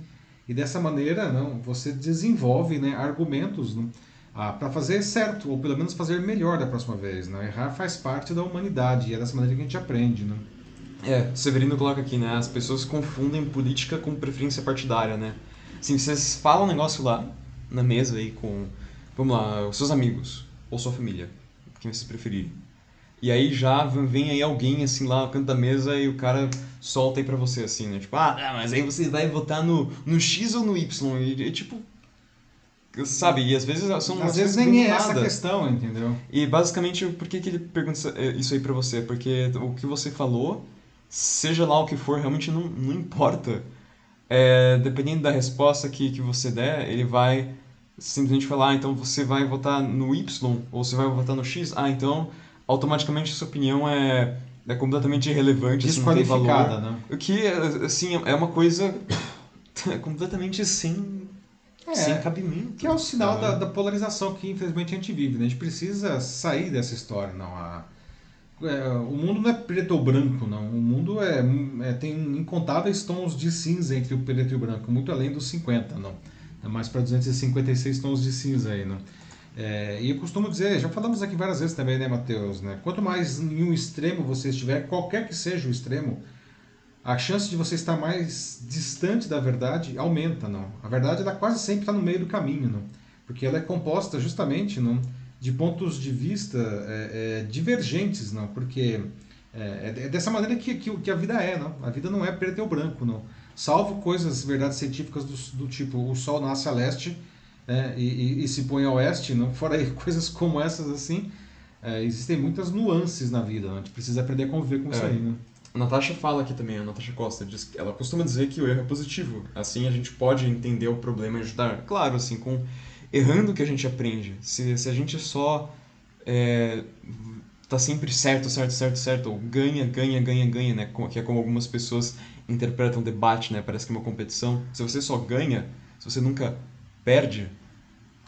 A: E dessa maneira, não, você desenvolve né, argumentos né, ah, para fazer certo, ou pelo menos fazer melhor da próxima vez. Né? Errar faz parte da humanidade e é dessa maneira que a gente aprende. Né?
B: É, Severino coloca aqui, né? As pessoas confundem política com preferência partidária, né? Assim, vocês falam um negócio lá na mesa aí com Vamos lá, os seus amigos ou sua família, quem vocês preferirem. E aí já vem aí alguém assim lá no canto da mesa e o cara solta aí pra você assim, né? Tipo, ah, mas aí você vai votar no, no X ou no Y? E, e tipo. Sabe? E às vezes são.
A: Às vezes nem é essa questão, entendeu?
B: E basicamente, por que, que ele pergunta isso aí pra você? Porque o que você falou, seja lá o que for, realmente não, não importa. É, dependendo da resposta que, que você der, ele vai simplesmente falar, ah, então você vai votar no Y ou você vai votar no X, ah, então automaticamente sua opinião é, é completamente irrelevante,
A: desqualificada, assim, né?
B: O que, assim, é uma coisa completamente sem, é, sem cabimento.
A: Que é o sinal da, da, polarização que infelizmente a gente vive, né? A gente precisa sair dessa história, não a é, o mundo não é preto ou branco, não. O mundo é, é, tem incontáveis tons de cinza entre o preto e o branco, muito além dos 50, não. É mais para 256 tons de cinza aí, né? É, e eu costumo dizer, já falamos aqui várias vezes também, né, Matheus? Né? Quanto mais em um extremo você estiver, qualquer que seja o extremo, a chance de você estar mais distante da verdade aumenta, não? A verdade ela quase sempre está no meio do caminho, não? Porque ela é composta justamente, não, de pontos de vista é, é, divergentes, não? Porque é, é, dessa maneira que, que, que, a vida é, não? A vida não é preto ou branco, não? salvo coisas, verdades científicas do, do tipo o Sol nasce a leste né, e, e, e, se põe a oeste, não fora aí, coisas como essas assim, é, existem muitas nuances na vida, né? a gente precisa aprender a conviver com é. isso aí. Né?
B: A Natasha fala aqui também, a Natasha Costa, diz, ela costuma dizer que o erro é positivo, assim a gente pode entender o problema e ajudar. Claro, assim, com errando que a gente aprende. Se, se a gente só é, tá sempre certo, certo, certo, certo, ou ganha, ganha, ganha, ganha, né? Que é como algumas pessoas interpretam debate, né? Parece que é uma competição. Se você só ganha, se você nunca perde,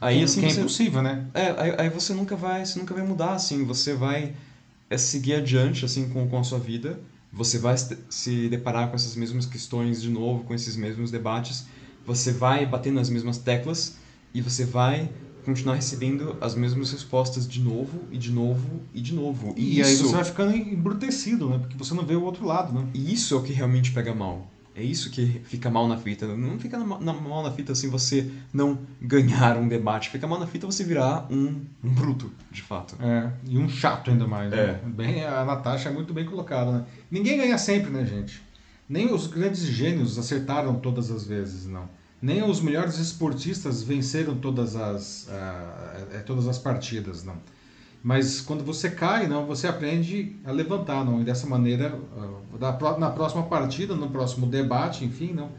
B: aí assim
A: que é
B: você,
A: impossível, né?
B: É, aí, aí, você nunca vai, você nunca vai mudar, assim. Você vai é, seguir adiante, assim, com, com a sua vida. Você vai se deparar com essas mesmas questões de novo, com esses mesmos debates. Você vai bater nas mesmas teclas e você vai continuar recebendo as mesmas respostas de novo e de novo e de novo.
A: E, e aí você vai ficando embrutecido, né? Porque você não vê o outro lado, né?
B: E isso é o que realmente pega mal. É isso que fica mal na fita. Não fica na, na, mal na fita assim você não ganhar um debate. Fica mal na fita você virar um, um bruto, de fato.
A: É, e um chato ainda mais. Né? É. Bem, a Natasha é muito bem colocada, né? Ninguém ganha sempre, né, gente? Nem os grandes gênios acertaram todas as vezes, não nem os melhores esportistas venceram todas as, uh, todas as partidas, não. Mas quando você cai, não, você aprende a levantar, não. E dessa maneira, uh, na próxima partida, no próximo debate, enfim, não,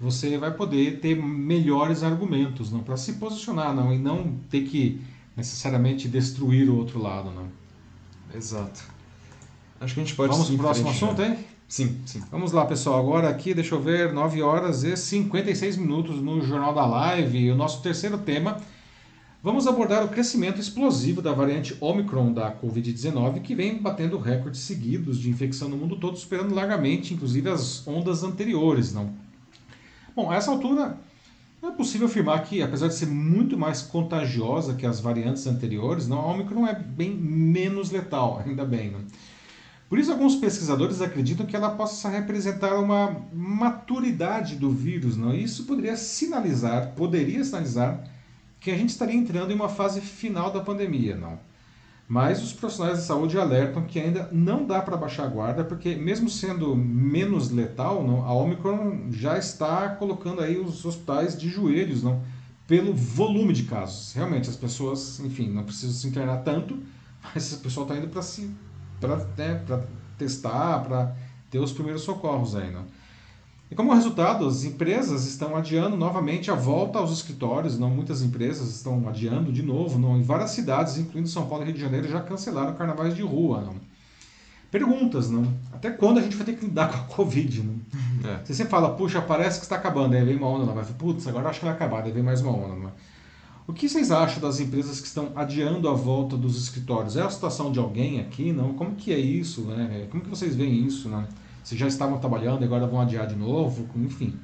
A: você vai poder ter melhores argumentos, não, para se posicionar, não, e não ter que necessariamente destruir o outro lado, não.
B: Exato. Acho que a gente pode.
A: Vamos para o próximo assunto, hein?
B: Sim, sim.
A: Vamos lá, pessoal. Agora aqui, deixa eu ver, 9 horas e 56 minutos no Jornal da Live. O nosso terceiro tema. Vamos abordar o crescimento explosivo da variante Omicron da Covid-19, que vem batendo recordes seguidos de infecção no mundo todo, superando largamente, inclusive, as ondas anteriores. Não? Bom, a essa altura, não é possível afirmar que, apesar de ser muito mais contagiosa que as variantes anteriores, não, a Omicron é bem menos letal, ainda bem. Não? Por isso, alguns pesquisadores acreditam que ela possa representar uma maturidade do vírus. Não? Isso poderia sinalizar, poderia sinalizar que a gente estaria entrando em uma fase final da pandemia. Não? Mas os profissionais de saúde alertam que ainda não dá para baixar a guarda, porque mesmo sendo menos letal, não, a Omicron já está colocando aí os hospitais de joelhos, não, pelo volume de casos. Realmente, as pessoas, enfim, não precisam se internar tanto, mas o pessoal está indo para se para né, testar, para ter os primeiros socorros aí, não? E como resultado, as empresas estão adiando novamente a volta aos escritórios, não muitas empresas estão adiando de novo, não, em várias cidades, incluindo São Paulo e Rio de Janeiro, já cancelaram carnavais de rua, não. Perguntas, não? Até quando a gente vai ter que lidar com a Covid, não? É. Você sempre fala, puxa, parece que está acabando, aí vem uma onda, não. Vai, putz, agora acho que vai acabar, aí vem mais uma onda, não. O que vocês acham das empresas que estão adiando a volta dos escritórios? É a situação de alguém aqui, não? Como que é isso, né? Como que vocês veem isso, né? Se já estavam trabalhando e agora vão adiar de novo, enfim.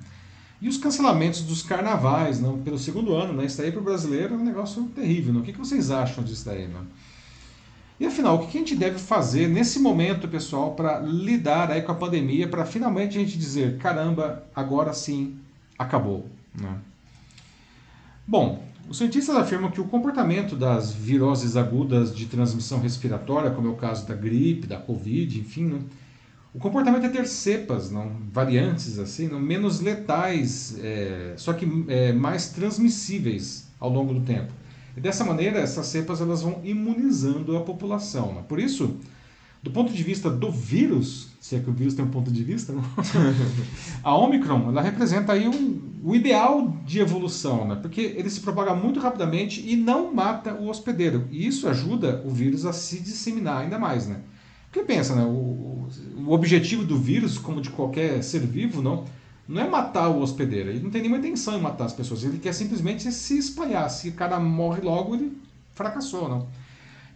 A: E os cancelamentos dos carnavais, não? Pelo segundo ano, né? Isso aí para o brasileiro é um negócio terrível, não? O que, vocês acham disso daí, não? E afinal, o que a gente deve fazer nesse momento, pessoal, para lidar aí com a pandemia, para finalmente a gente dizer, caramba, agora sim, acabou, né? Bom, os cientistas afirmam que o comportamento das viroses agudas de transmissão respiratória, como é o caso da gripe, da Covid, enfim, né? o comportamento é ter cepas, não variantes assim, não menos letais, é, só que é, mais transmissíveis ao longo do tempo. E dessa maneira, essas cepas elas vão imunizando a população. Né? Por isso, do ponto de vista do vírus, se é que o vírus tem um ponto de vista, a Omicron ela representa aí um, o ideal de evolução, né? porque ele se propaga muito rapidamente e não mata o hospedeiro. E isso ajuda o vírus a se disseminar ainda mais. Né? Porque pensa, né? o, o objetivo do vírus, como de qualquer ser vivo, não, não é matar o hospedeiro. Ele não tem nenhuma intenção em matar as pessoas. Ele quer simplesmente se espalhar. Se o cara morre logo, ele fracassou. Não?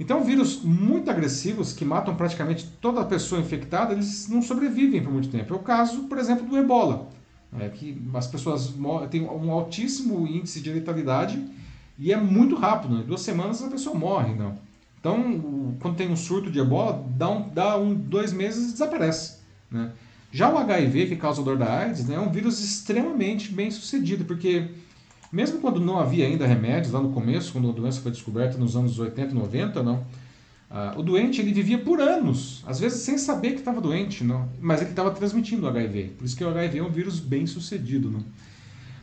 A: Então, vírus muito agressivos que matam praticamente toda a pessoa infectada, eles não sobrevivem por muito tempo. É o caso, por exemplo, do ebola, é, que as pessoas têm um altíssimo índice de letalidade e é muito rápido. Né? Em duas semanas a pessoa morre. Não. Então, quando tem um surto de ebola, dá um, dá um dois meses e desaparece. Né? Já o HIV, que causa dor da AIDS, né, é um vírus extremamente bem sucedido, porque mesmo quando não havia ainda remédios, lá no começo, quando a doença foi descoberta nos anos 80 e 90, não, uh, o doente ele vivia por anos, às vezes sem saber que estava doente, não, mas ele estava transmitindo o HIV. Por isso que o HIV é um vírus bem sucedido. Não.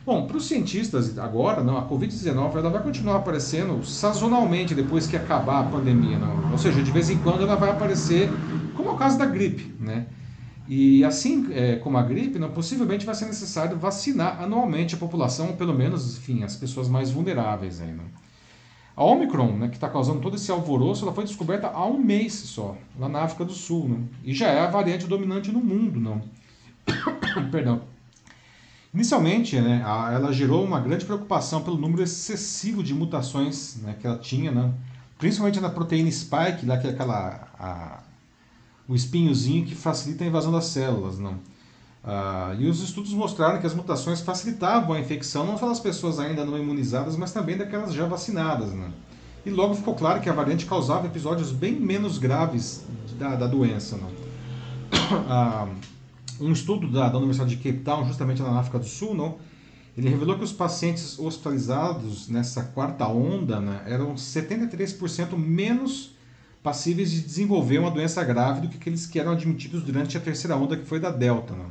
A: Bom, para os cientistas agora, não, a Covid-19 ela vai continuar aparecendo sazonalmente depois que acabar a pandemia. Não. Ou seja, de vez em quando ela vai aparecer, como é o caso da gripe. Né? E assim é, como a gripe, não, possivelmente vai ser necessário vacinar anualmente a população, ou pelo menos, enfim, as pessoas mais vulneráveis. Aí, né? A Omicron, né, que está causando todo esse alvoroço, ela foi descoberta há um mês só, lá na África do Sul, né? e já é a variante dominante no mundo. Não. Perdão. Inicialmente, né, ela gerou uma grande preocupação pelo número excessivo de mutações né, que ela tinha, né, principalmente na proteína spike, lá que é aquela a, o espinhozinho que facilita a invasão das células. Não? Ah, e os estudos mostraram que as mutações facilitavam a infecção não só das pessoas ainda não imunizadas, mas também daquelas já vacinadas. Né? E logo ficou claro que a variante causava episódios bem menos graves da, da doença. Não? Ah, um estudo da, da Universidade de Cape Town, justamente na África do Sul, não, ele revelou que os pacientes hospitalizados nessa quarta onda né, eram 73% menos passíveis de desenvolver uma doença grave do que aqueles que eram admitidos durante a terceira onda, que foi da Delta. Né?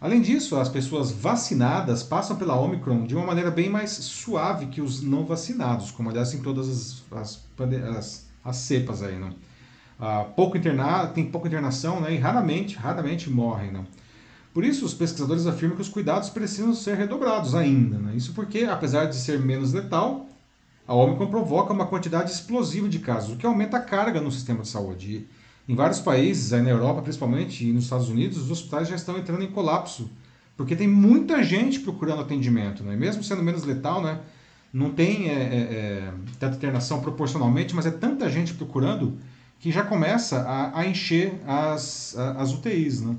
A: Além disso, as pessoas vacinadas passam pela Omicron de uma maneira bem mais suave que os não vacinados, como aliás em todas as, as, as, as cepas aí. Né? Ah, pouco internar, tem pouca internação né? e raramente, raramente morrem. Né? Por isso, os pesquisadores afirmam que os cuidados precisam ser redobrados ainda. Né? Isso porque, apesar de ser menos letal, a Omicron provoca uma quantidade explosiva de casos, o que aumenta a carga no sistema de saúde. Em vários países, aí na Europa principalmente, e nos Estados Unidos, os hospitais já estão entrando em colapso, porque tem muita gente procurando atendimento, né? mesmo sendo menos letal, né? não tem é, é, é, tanta internação proporcionalmente, mas é tanta gente procurando que já começa a, a encher as, as UTIs. Né?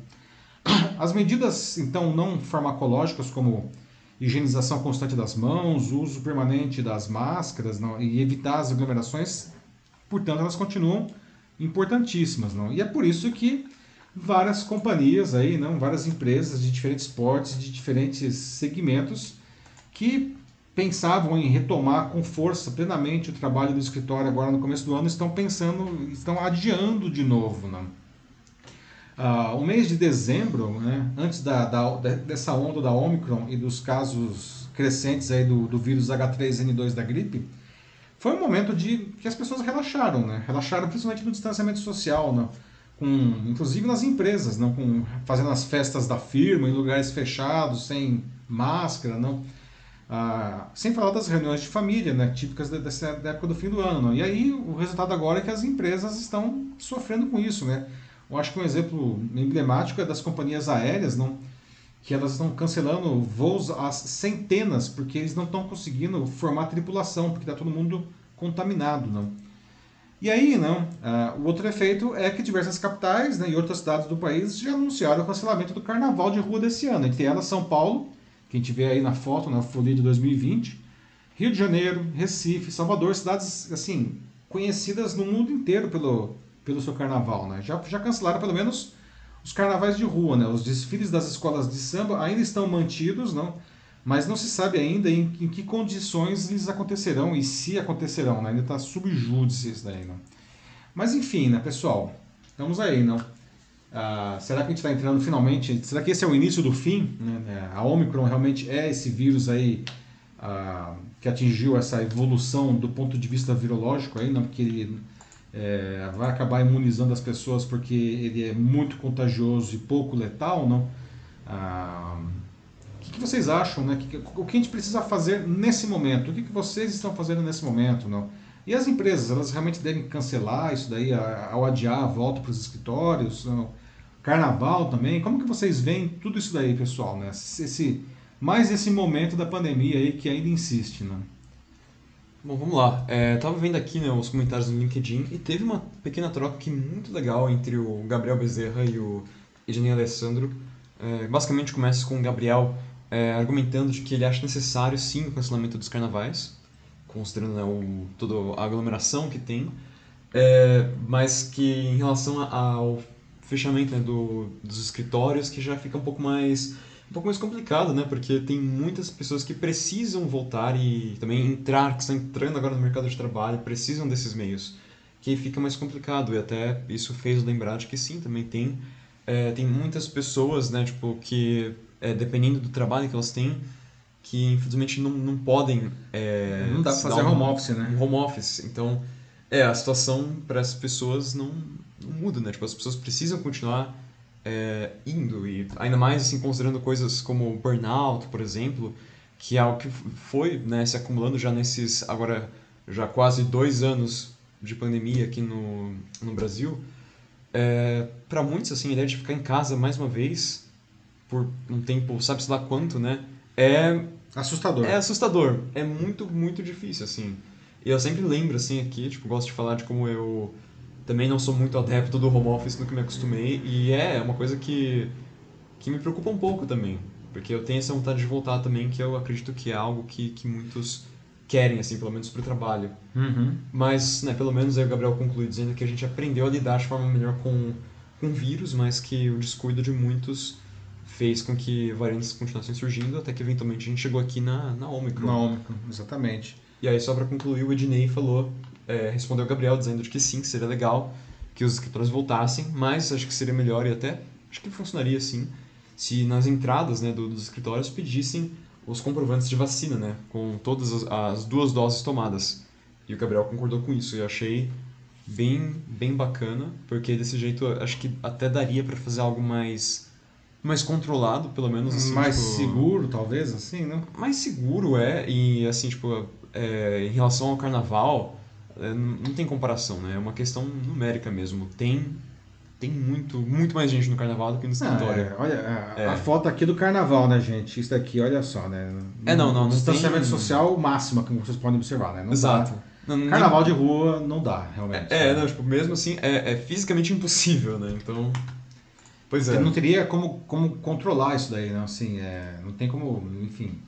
A: As medidas, então, não farmacológicas, como higienização constante das mãos, uso permanente das máscaras não, e evitar as aglomerações, portanto, elas continuam importantíssimas. Não? E é por isso que várias companhias, aí, não, várias empresas de diferentes portes, de diferentes segmentos, que pensavam em retomar com força plenamente o trabalho do escritório agora no começo do ano, estão pensando, estão adiando de novo. Não? Uh, o mês de dezembro, né, antes da, da, dessa onda da Omicron e dos casos crescentes aí do, do vírus H3N2 da gripe, foi um momento de que as pessoas relaxaram, né? Relaxaram principalmente no distanciamento social, né? Com, inclusive nas empresas, não, com fazendo as festas da firma em lugares fechados, sem máscara, não. Ah, sem falar das reuniões de família, né, típicas dessa da época do fim do ano. Não? E aí o resultado agora é que as empresas estão sofrendo com isso, né? Eu acho que um exemplo emblemático é das companhias aéreas, não? que elas estão cancelando voos às centenas porque eles não estão conseguindo formar tripulação, porque está todo mundo contaminado, não. E aí, não, uh, o outro efeito é que diversas capitais né, e outras cidades do país já anunciaram o cancelamento do Carnaval de Rua desse ano. Entre elas, São Paulo, que a gente vê aí na foto, na folia de 2020, Rio de Janeiro, Recife, Salvador, cidades assim conhecidas no mundo inteiro pelo, pelo seu carnaval. Né? Já, já cancelaram pelo menos os carnavais de rua, né? Os desfiles das escolas de samba ainda estão mantidos, não? Mas não se sabe ainda em, em que condições eles acontecerão e se acontecerão, né? Ainda está subjúdice isso daí, não? Mas enfim, né, pessoal? Estamos aí, não? Ah, será que a gente está entrando finalmente? Será que esse é o início do fim? Né? A Omicron realmente é esse vírus aí ah, que atingiu essa evolução do ponto de vista virológico aí, não? Porque ele é, vai acabar imunizando as pessoas porque ele é muito contagioso e pouco letal, não? Ah, o que, vocês acham, né? O que a gente precisa fazer nesse momento? O que, que vocês estão fazendo nesse momento, não? E as empresas, elas realmente devem cancelar isso daí ao adiar a volta para os escritórios? Não? Carnaval também? Como que vocês veem tudo isso daí, pessoal, né? Esse, mais esse momento da pandemia aí que ainda insiste, não?
B: Bom, vamos lá. É, tava vendo aqui né, os comentários no LinkedIn e teve uma pequena troca aqui muito legal entre o Gabriel Bezerra e o Ednei Alessandro. É, basicamente começa com o Gabriel é, argumentando de que ele acha necessário sim o cancelamento dos carnavais, considerando né, o, toda a aglomeração que tem, é, mas que em relação ao fechamento né, do, dos escritórios que já fica um pouco mais um pouco mais complicado, né? Porque tem muitas pessoas que precisam voltar e também entrar, que estão entrando agora no mercado de trabalho, precisam desses meios. Que aí fica mais complicado. E até isso fez lembrar de que sim, também tem, é, tem muitas pessoas, né? Tipo, que é, dependendo do trabalho que elas têm, que infelizmente não, não podem. É,
A: não dá pra fazer um, home office, né?
B: Um home office. Então, é, a situação para essas pessoas não, não muda, né? Tipo, as pessoas precisam continuar é, indo e ainda mais assim considerando coisas como burnout, por exemplo, que é algo que foi né, se acumulando já nesses agora já quase dois anos de pandemia aqui no, no Brasil. É, para muitos assim a ideia de ficar em casa mais uma vez por um tempo sabe-se lá quanto, né? É
A: assustador.
B: É assustador. É muito muito difícil assim. E eu sempre lembro assim aqui, tipo, gosto de falar de como eu também não sou muito adepto do home office no que me acostumei e é uma coisa que, que me preocupa um pouco também, porque eu tenho essa vontade de voltar também, que eu acredito que é algo que, que muitos querem, assim, pelo menos para o trabalho.
A: Uhum.
B: Mas, né, pelo menos aí o Gabriel conclui dizendo que a gente aprendeu a lidar de forma melhor com, com vírus, mas que o descuido de muitos fez com que variantes continuassem surgindo, até que eventualmente a gente chegou aqui na, na Omicron.
A: Na Omicron, exatamente.
B: E aí, só para concluir, o Ednei falou é, respondeu o Gabriel dizendo que sim, que seria legal que os escritores voltassem, mas acho que seria melhor e até acho que funcionaria sim se nas entradas né, do, dos escritórios pedissem os comprovantes de vacina, né, com todas as, as, duas doses tomadas. E o Gabriel concordou com isso e eu achei bem bem bacana, porque desse jeito acho que até daria para fazer algo mais mais controlado, pelo menos assim,
A: mais
B: tipo,
A: seguro, talvez assim, né?
B: Mais seguro é e assim tipo é, em relação ao carnaval é, não tem comparação, né? É uma questão numérica mesmo. Tem tem muito, muito mais gente no carnaval do que no escritório.
A: Ah, é, olha, a, é. a, foto aqui do carnaval, né, gente? Isso daqui, olha só, né?
B: É, não, não.
A: Distanciamento tem... social máximo, como vocês podem observar, né? Não Exato. Não, carnaval nem... de rua não dá, realmente.
B: É, é, não, tipo, mesmo assim, é, é fisicamente impossível, né? Então.
A: Pois é. Não teria como, como controlar isso daí, né? Assim, é, não tem como, enfim.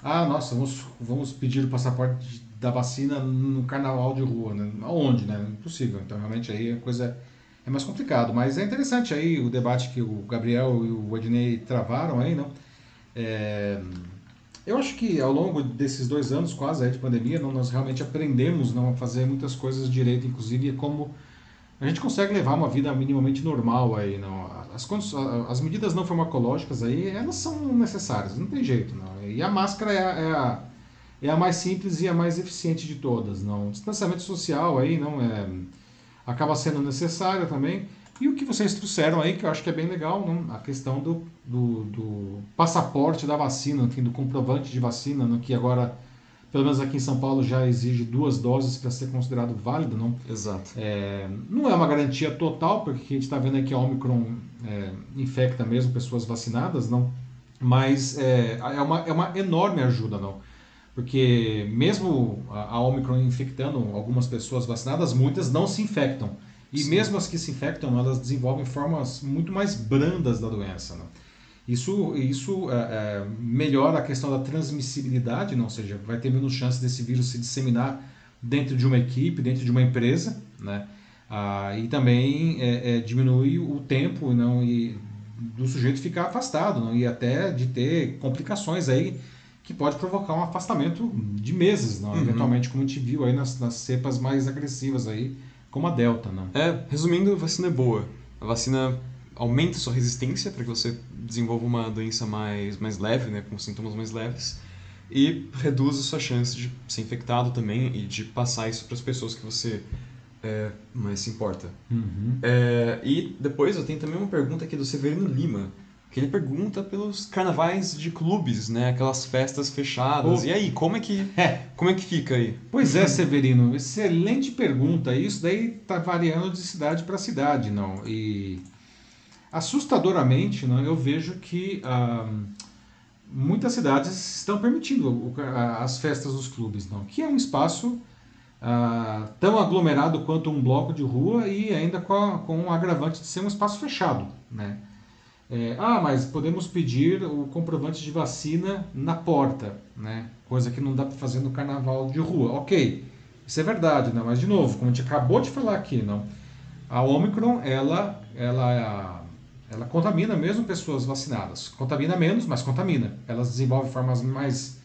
A: Ah, nossa, vamos, vamos pedir o passaporte da vacina no carnaval de rua, né? Aonde, né? Impossível. Então, realmente, aí a coisa é mais complicado. Mas é interessante aí o debate que o Gabriel e o Ednei travaram aí, não? É... Eu acho que ao longo desses dois anos quase aí de pandemia, não, nós realmente aprendemos não, a fazer muitas coisas direito, inclusive como a gente consegue levar uma vida minimamente normal aí, não? As, as medidas não farmacológicas aí, elas são necessárias, não tem jeito, não. E a máscara é a, é a é a mais simples e a mais eficiente de todas. Não, o distanciamento social aí não é acaba sendo necessário também. E o que vocês trouxeram aí, que eu acho que é bem legal, não? a questão do, do, do passaporte da vacina, enfim, do comprovante de vacina, no que agora, pelo menos aqui em São Paulo, já exige duas doses para ser considerado válido. Não?
B: Exato.
A: É, não é uma garantia total, porque a gente está vendo aqui que a Omicron é, infecta mesmo pessoas vacinadas, não? mas é, é, uma, é uma enorme ajuda. não porque mesmo a, Omicron infectando algumas pessoas vacinadas, muitas não se infectam. E Sim. mesmo as que se infectam, elas desenvolvem formas muito mais brandas da doença. Né? Isso, isso é, é, melhora a questão da transmissibilidade, não? ou seja, vai ter menos chance desse vírus se disseminar dentro de uma equipe, dentro de uma empresa, né? Ah, e também é, é diminui o tempo não? E do sujeito ficar afastado não? e até de ter complicações aí que pode provocar um afastamento de meses, não? Uhum. eventualmente, como a gente viu aí nas, nas cepas mais agressivas aí, como a Delta. Não?
B: É, resumindo, a vacina é boa. A vacina aumenta sua resistência para que você desenvolva uma doença mais, mais leve, né, com sintomas mais leves, e reduz a sua chance de ser infectado também e de passar isso para as pessoas que você é, mais se importa.
A: Uhum.
B: É, e depois eu tenho também uma pergunta aqui do Severino Lima que ele pergunta pelos carnavais de clubes, né? Aquelas festas fechadas. Oh. E aí, como é que é. como é que fica aí?
A: Pois é, Severino, excelente pergunta. Isso daí tá variando de cidade para cidade, não? E assustadoramente, não, eu vejo que ah, muitas cidades estão permitindo as festas dos clubes, não? Que é um espaço ah, tão aglomerado quanto um bloco de rua e ainda com, a, com um agravante de ser um espaço fechado, né? É, ah, mas podemos pedir o comprovante de vacina na porta, né? Coisa que não dá para fazer no carnaval de rua. Ok, isso é verdade, né? Mas de novo, como a gente acabou de falar aqui, não? A Omicron, ela, ela, ela contamina mesmo pessoas vacinadas. Contamina menos, mas contamina. Elas desenvolvem formas mais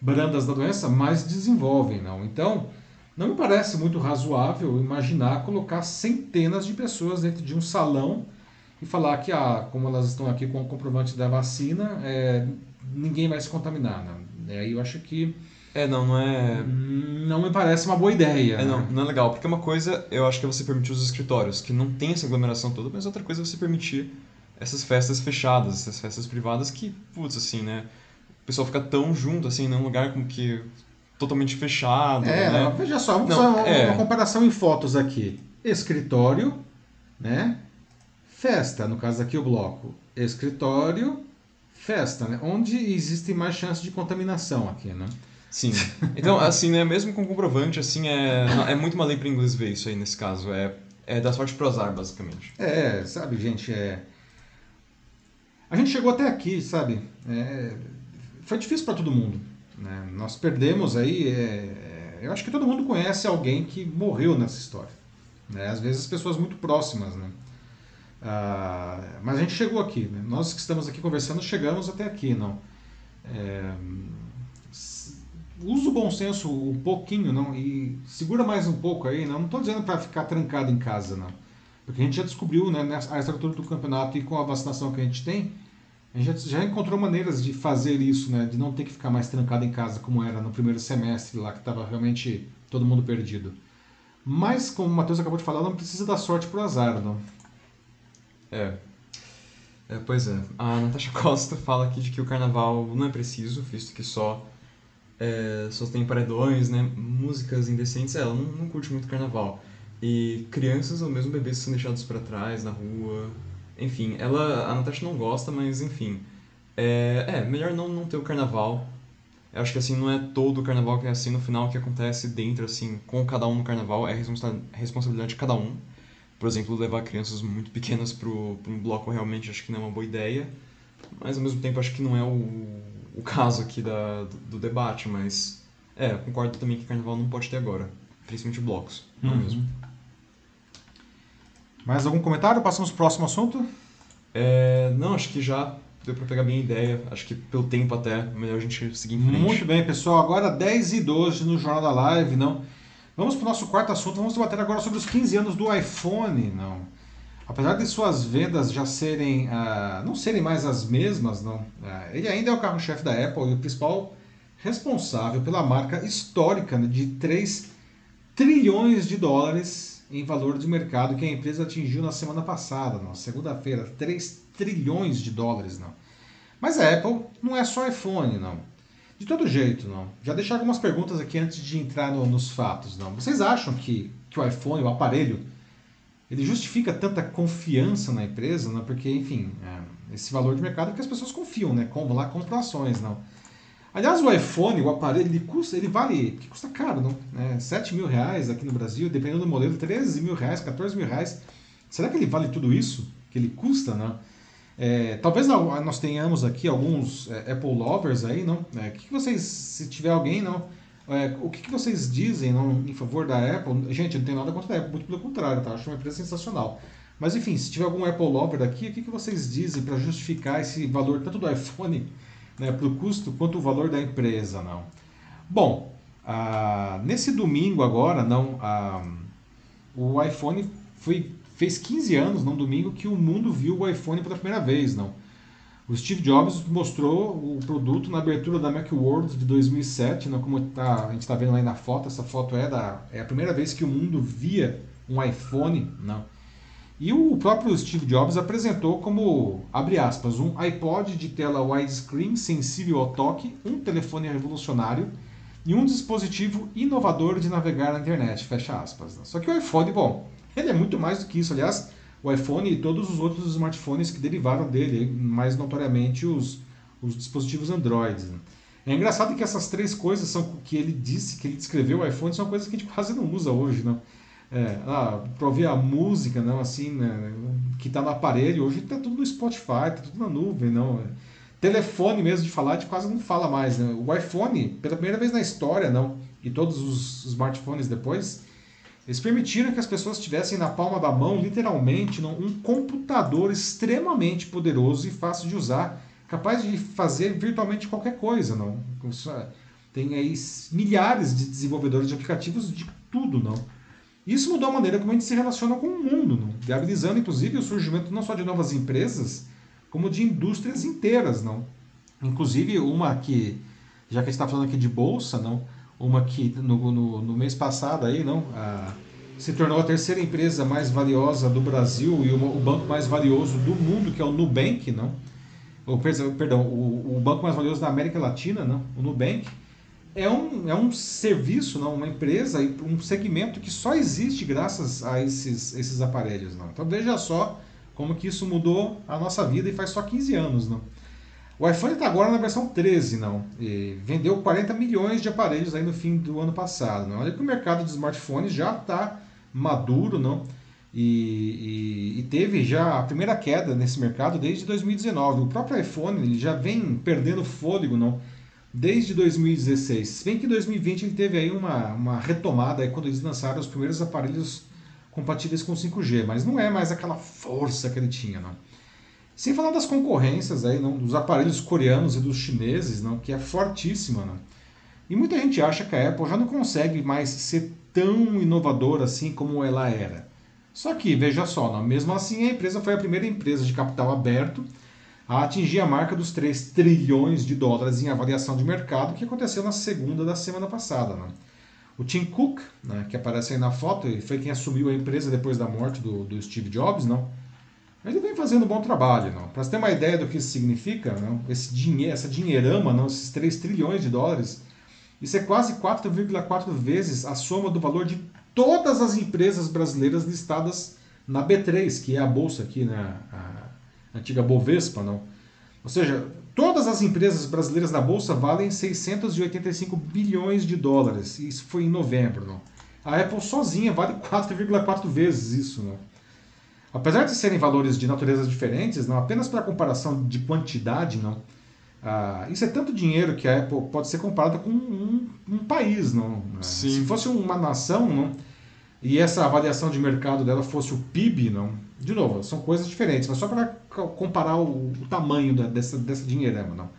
A: brandas da doença, mas desenvolvem, não? Então, não me parece muito razoável imaginar colocar centenas de pessoas dentro de um salão e falar que, ah, como elas estão aqui com o comprovante da vacina, é, ninguém vai se contaminar. Né? Aí eu acho que.
B: É, não, não é.
A: Não me parece uma boa ideia.
B: É, né? não, não é legal. Porque uma coisa eu acho que é você permitir os escritórios, que não tem essa aglomeração toda, mas outra coisa é você permitir essas festas fechadas, essas festas privadas que, putz, assim, né? O pessoal fica tão junto, assim, num lugar como que totalmente fechado.
A: É,
B: né?
A: veja só, vamos não, fazer uma, é... uma comparação em fotos aqui. Escritório, né? Festa, no caso aqui o bloco. Escritório, festa, né? Onde existe mais chance de contaminação aqui, né?
B: Sim. Então, assim, né, mesmo com comprovante, assim, é, é muito uma lei para inglês ver isso aí nesse caso. É, é da sorte pro azar, basicamente.
A: É, sabe, gente, é... A gente chegou até aqui, sabe? É... Foi difícil para todo mundo. Né? Nós perdemos aí... É... Eu acho que todo mundo conhece alguém que morreu nessa história. Né? Às vezes pessoas muito próximas, né? Ah, mas a gente chegou aqui, né? nós que estamos aqui conversando chegamos até aqui, não. É, usa o bom senso um pouquinho, não, e segura mais um pouco aí, não. Não estou dizendo para ficar trancado em casa, não, porque a gente já descobriu, né, a estrutura do campeonato e com a vacinação que a gente tem, a gente já, encontrou maneiras de fazer isso, né, de não ter que ficar mais trancado em casa como era no primeiro semestre lá que estava realmente todo mundo perdido. Mas como o Matheus acabou de falar, não precisa dar sorte pro azar, não.
B: É. é. Pois é. A Natasha Costa fala aqui de que o carnaval não é preciso, visto que só, é, só tem paredões, né? Músicas indecentes. É, ela não, não curte muito carnaval. E crianças ou mesmo bebês são deixados para trás na rua. Enfim, ela, a Natasha não gosta, mas enfim. É, é, melhor não, não ter o carnaval. Eu acho que assim, não é todo o carnaval que é assim no final que acontece dentro, assim, com cada um no carnaval. É responsabilidade de cada um por exemplo, levar crianças muito pequenas para um bloco realmente acho que não é uma boa ideia, mas ao mesmo tempo acho que não é o, o caso aqui da, do, do debate, mas é, concordo também que carnaval não pode ter agora, principalmente blocos, não uhum. mesmo.
A: Mais algum comentário? Passamos para o próximo assunto?
B: É, não, acho que já deu para pegar bem a ideia. Acho que pelo tempo até, melhor a gente seguir em frente.
A: Muito bem, pessoal. Agora 10 e 12 no Jornal da Live, não? Vamos para o nosso quarto assunto. Vamos debater agora sobre os 15 anos do iPhone. Não. Apesar de suas vendas já serem, uh, não serem mais as mesmas, não. Uh, ele ainda é o carro-chefe da Apple e o principal responsável pela marca histórica né, de 3 trilhões de dólares em valor de mercado que a empresa atingiu na semana passada, na segunda-feira, 3 trilhões de dólares, não. Mas a Apple não é só iPhone, não. De todo jeito, não. Já deixar algumas perguntas aqui antes de entrar no, nos fatos, não. Vocês acham que, que o iPhone, o aparelho, ele justifica tanta confiança na empresa, não? Porque, enfim, é, esse valor de mercado é que as pessoas confiam, né? Como lá compram ações, não. Aliás, o iPhone, o aparelho, ele custa, ele vale, que custa caro, não? É, 7 mil reais aqui no Brasil, dependendo do modelo, 13 mil reais, 14 mil reais. Será que ele vale tudo isso que ele custa, não? É, talvez nós tenhamos aqui alguns é, Apple lovers aí, não? É, que, que vocês, se tiver alguém, não? É, o que, vocês dizem não, em favor da Apple? Gente, não tem nada contra a Apple, muito pelo contrário, tá? Acho uma empresa sensacional. Mas enfim, se tiver algum Apple lover aqui, o que, que vocês dizem para justificar esse valor tanto do iPhone né, para o custo quanto o valor da empresa, não? Bom, ah, nesse domingo agora, não, ah, o iPhone foi fez 15 anos, num domingo, que o mundo viu o iPhone pela primeira vez, não. O Steve Jobs mostrou o produto na abertura da Macworld de 2007, não, como tá, a gente está vendo aí na foto, essa foto é, da, é a primeira vez que o mundo via um iPhone, não. E o próprio Steve Jobs apresentou como, abre aspas, um iPod de tela widescreen sensível ao toque, um telefone revolucionário e um dispositivo inovador de navegar na internet, fecha aspas. Só que o iPhone, bom, ele é muito mais do que isso. Aliás, o iPhone e todos os outros smartphones que derivaram dele, mais notoriamente os, os dispositivos Android. Né? É engraçado que essas três coisas são que ele disse, que ele descreveu o iPhone, são coisas que a gente quase não usa hoje, não. É, ah, para ouvir a música, não, assim, né, que está no aparelho, hoje está tudo no Spotify, está tudo na nuvem, não. Telefone mesmo de falar, a gente quase não fala mais, né? O iPhone, pela primeira vez na história, não, e todos os smartphones depois, eles permitiram que as pessoas tivessem na palma da mão, literalmente, um computador extremamente poderoso e fácil de usar, capaz de fazer virtualmente qualquer coisa. Não? Tem aí milhares de desenvolvedores de aplicativos de tudo. não. Isso mudou a maneira como a gente se relaciona com o mundo, não? viabilizando inclusive o surgimento não só de novas empresas, como de indústrias inteiras. não. Inclusive uma que, já que a gente está falando aqui de bolsa, não, uma que no, no, no mês passado aí, não, a, se tornou a terceira empresa mais valiosa do Brasil e uma, o banco mais valioso do mundo, que é o Nubank, não? O, perdão, o, o banco mais valioso da América Latina, não? O Nubank é um, é um serviço, não, uma empresa, um segmento que só existe graças a esses, esses aparelhos. Não? Então veja só como que isso mudou a nossa vida e faz só 15 anos. Não? O iPhone está agora na versão 13, não. E vendeu 40 milhões de aparelhos aí no fim do ano passado. Não. Olha que o mercado de smartphones já está maduro, não. E, e, e, teve já a primeira queda nesse mercado desde 2019. O próprio iPhone ele já vem perdendo fôlego, não, desde 2016. Se bem que em 2020 ele teve aí uma, uma retomada aí quando eles lançaram os primeiros aparelhos compatíveis com 5G, mas não é mais aquela força que ele tinha, não. Sem falar das concorrências aí, não, dos aparelhos coreanos e dos chineses, não, que é fortíssima. Não. E muita gente acha que a Apple já não consegue mais ser tão inovadora assim como ela era. Só que, veja só, não, mesmo assim a empresa foi a primeira empresa de capital aberto a atingir a marca dos 3 trilhões de dólares em avaliação de mercado, que aconteceu na segunda da semana passada. Não. O Tim Cook, né, que aparece aí na foto, foi quem assumiu a empresa depois da morte do, do Steve Jobs, não? Ele vem fazendo um bom trabalho. Para você ter uma ideia do que isso significa, não? esse dinheiro, essa dinheirama, não? esses 3 trilhões de dólares, isso é quase 4,4 vezes a soma do valor de todas as empresas brasileiras listadas na B3, que é a bolsa aqui, né? a antiga Bovespa. Não? Ou seja, todas as empresas brasileiras na bolsa valem 685 bilhões de dólares. Isso foi em novembro. Não? A Apple sozinha vale 4,4 vezes isso. Não? Apesar de serem valores de natureza diferentes, não apenas para comparação de quantidade, não. Ah, isso é tanto dinheiro que a Apple pode ser comparada com um, um país, não. Né? Se fosse uma nação, não, e essa avaliação de mercado dela fosse o PIB, não. De novo, são coisas diferentes, mas só para comparar o, o tamanho da, dessa dessa dinheirama, não.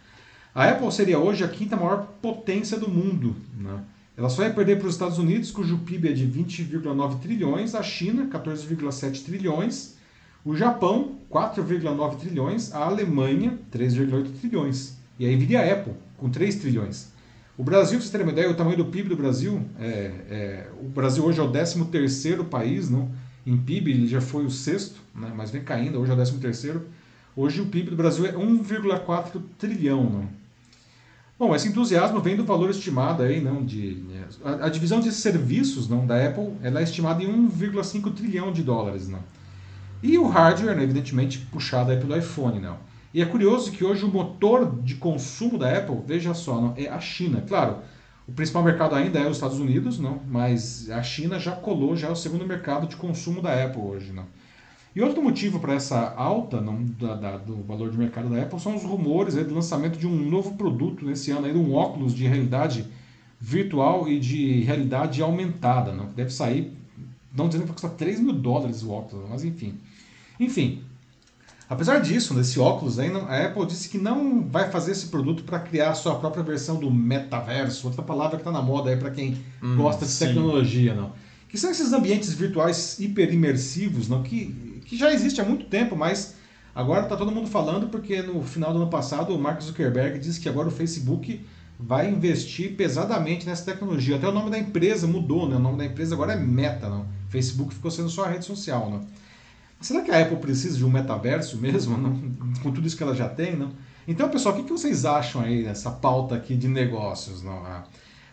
A: A Apple seria hoje a quinta maior potência do mundo, não. Ela só ia perder para os Estados Unidos, cujo PIB é de 20,9 trilhões, a China, 14,7 trilhões, o Japão, 4,9 trilhões, a Alemanha, 3,8 trilhões. E aí viria a Apple, com 3 trilhões. O Brasil, pra vocês terem uma ideia, o tamanho do PIB do Brasil, é, é, o Brasil hoje é o 13 terceiro país, não? em PIB ele já foi o sexto, né? mas vem caindo, hoje é o 13 terceiro. Hoje o PIB do Brasil é 1,4 trilhão. Não? Bom, esse entusiasmo vem do valor estimado aí, não, de né, a, a, divisão de serviços, não, da Apple, ela é estimada em 1,5 trilhão de dólares, não. E o hardware, né, evidentemente, puxado aí pelo iPhone, não. E é curioso que hoje o motor de consumo da Apple, veja só, não, é a China. Claro, o principal mercado ainda é os Estados Unidos, não, mas a China já colou, já é o segundo mercado de consumo da Apple hoje, não. E outro motivo para essa alta não, da, da, do valor de mercado da Apple são os rumores aí, do lançamento de um novo produto nesse ano, aí, um óculos de realidade virtual e de realidade aumentada, não, que deve sair, não dizendo que vai custar 3 mil dólares o óculos, mas enfim. Enfim, apesar disso, desse óculos aí, a Apple disse que não vai fazer esse produto para criar a sua própria versão do metaverso, outra palavra que está na moda aí para quem hum, gosta de sim. tecnologia, não. Que são esses ambientes virtuais hiper imersivos, não, que que já existe há muito tempo, mas agora está todo mundo falando porque no final do ano passado o Mark Zuckerberg disse que agora o Facebook vai investir pesadamente nessa tecnologia. Até o nome da empresa mudou, né? O nome da empresa agora é Meta, não? Facebook ficou sendo só a rede social, não? Será que a Apple precisa de um metaverso mesmo, não? com tudo isso que ela já tem, não? Então, pessoal, o que vocês acham aí dessa pauta aqui de negócios, não?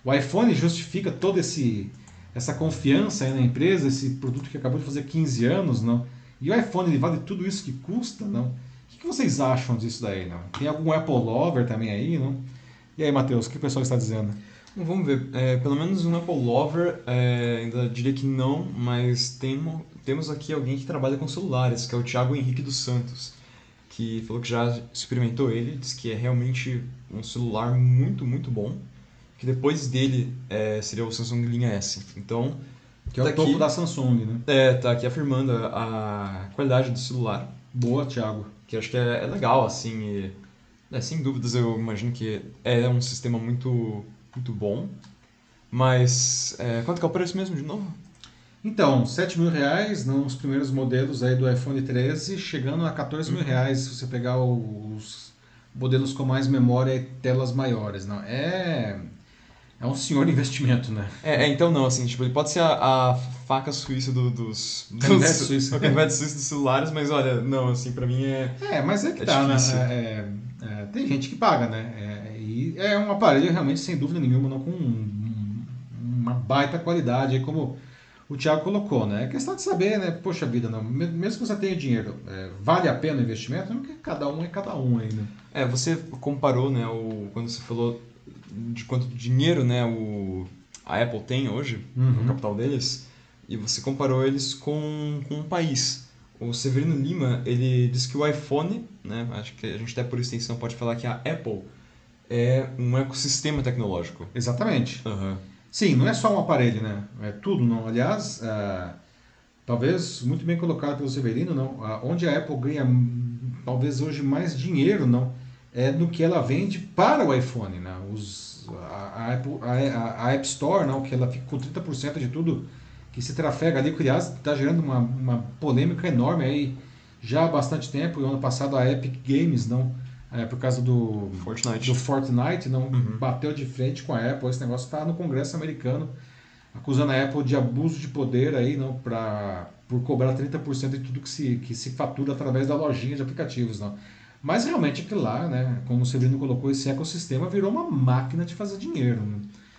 A: O iPhone justifica toda esse essa confiança na empresa, esse produto que acabou de fazer 15 anos, não? E o iPhone ele vale tudo isso que custa, não? O que, vocês acham disso daí, não? Tem algum Apple Lover também aí, não? E aí, Matheus, o que o pessoal está dizendo?
B: Vamos ver. É, pelo menos um Apple Lover, é, ainda diria que não, mas tem, temos aqui alguém que trabalha com celulares, que é o Thiago Henrique dos Santos, que falou que já experimentou ele, diz que é realmente um celular muito, muito bom, que depois dele é, seria o Samsung Linha S. Então,
A: que é o tá topo aqui, da Samsung, né?
B: É, tá aqui afirmando a, qualidade do celular.
A: Boa, Thiago.
B: Que acho que é, é legal, assim. E, é, sem dúvidas, eu imagino que é um sistema muito, muito bom. Mas, é, quanto que é o preço mesmo, de novo?
A: Então, 7 mil reais nos primeiros modelos aí do iPhone 13, chegando a 14 mil uhum. reais se você pegar os modelos com mais memória e telas maiores. Não, é é um senhor investimento, né?
B: É, é, então não, assim, tipo, ele pode ser a, a faca suíça do, dos... canivete suíço. O canivete suíço dos celulares, mas olha, não, assim, pra mim é
A: É, mas é que é tá, né? difícil. né? É, é, tem gente que paga, né? É, e é um aparelho realmente, sem dúvida nenhuma, não com um, uma baita qualidade, como o Thiago colocou, né? É questão de saber, né? Poxa vida, não, mesmo que você tenha dinheiro, é, vale a pena o investimento? Não que cada um é cada um aí, né?
B: É, você comparou, né, o, quando você falou de quanto dinheiro né, o, a Apple tem hoje, uhum. no capital deles, e você comparou eles com, com um país. O Severino Lima, ele disse que o iPhone, né, acho que a gente até por extensão pode falar que a Apple é um ecossistema tecnológico.
A: Exatamente. Uhum. Sim, não é só um aparelho, né? É tudo, não. Aliás, uh, talvez muito bem colocado pelo Severino, não. Uh, onde a Apple ganha talvez hoje mais dinheiro, não, é no que ela vende para o iPhone, né? Os, a, a, Apple, a, a, App Store, não, que ela fica com 30% de tudo que se trafega ali, que aliás está gerando uma, uma polêmica enorme aí já há bastante tempo. E ano passado a Epic Games, não, é, por causa do
B: Fortnite,
A: do Fortnite não uhum. bateu de frente com a Apple. Esse negócio está no Congresso americano, acusando a Apple de abuso de poder aí, não, para por cobrar 30% de tudo que se, que se fatura através da lojinha de aplicativos. Não. Mas realmente aquilo lá, né, como o Severino colocou, esse ecossistema virou uma máquina de fazer dinheiro. Né?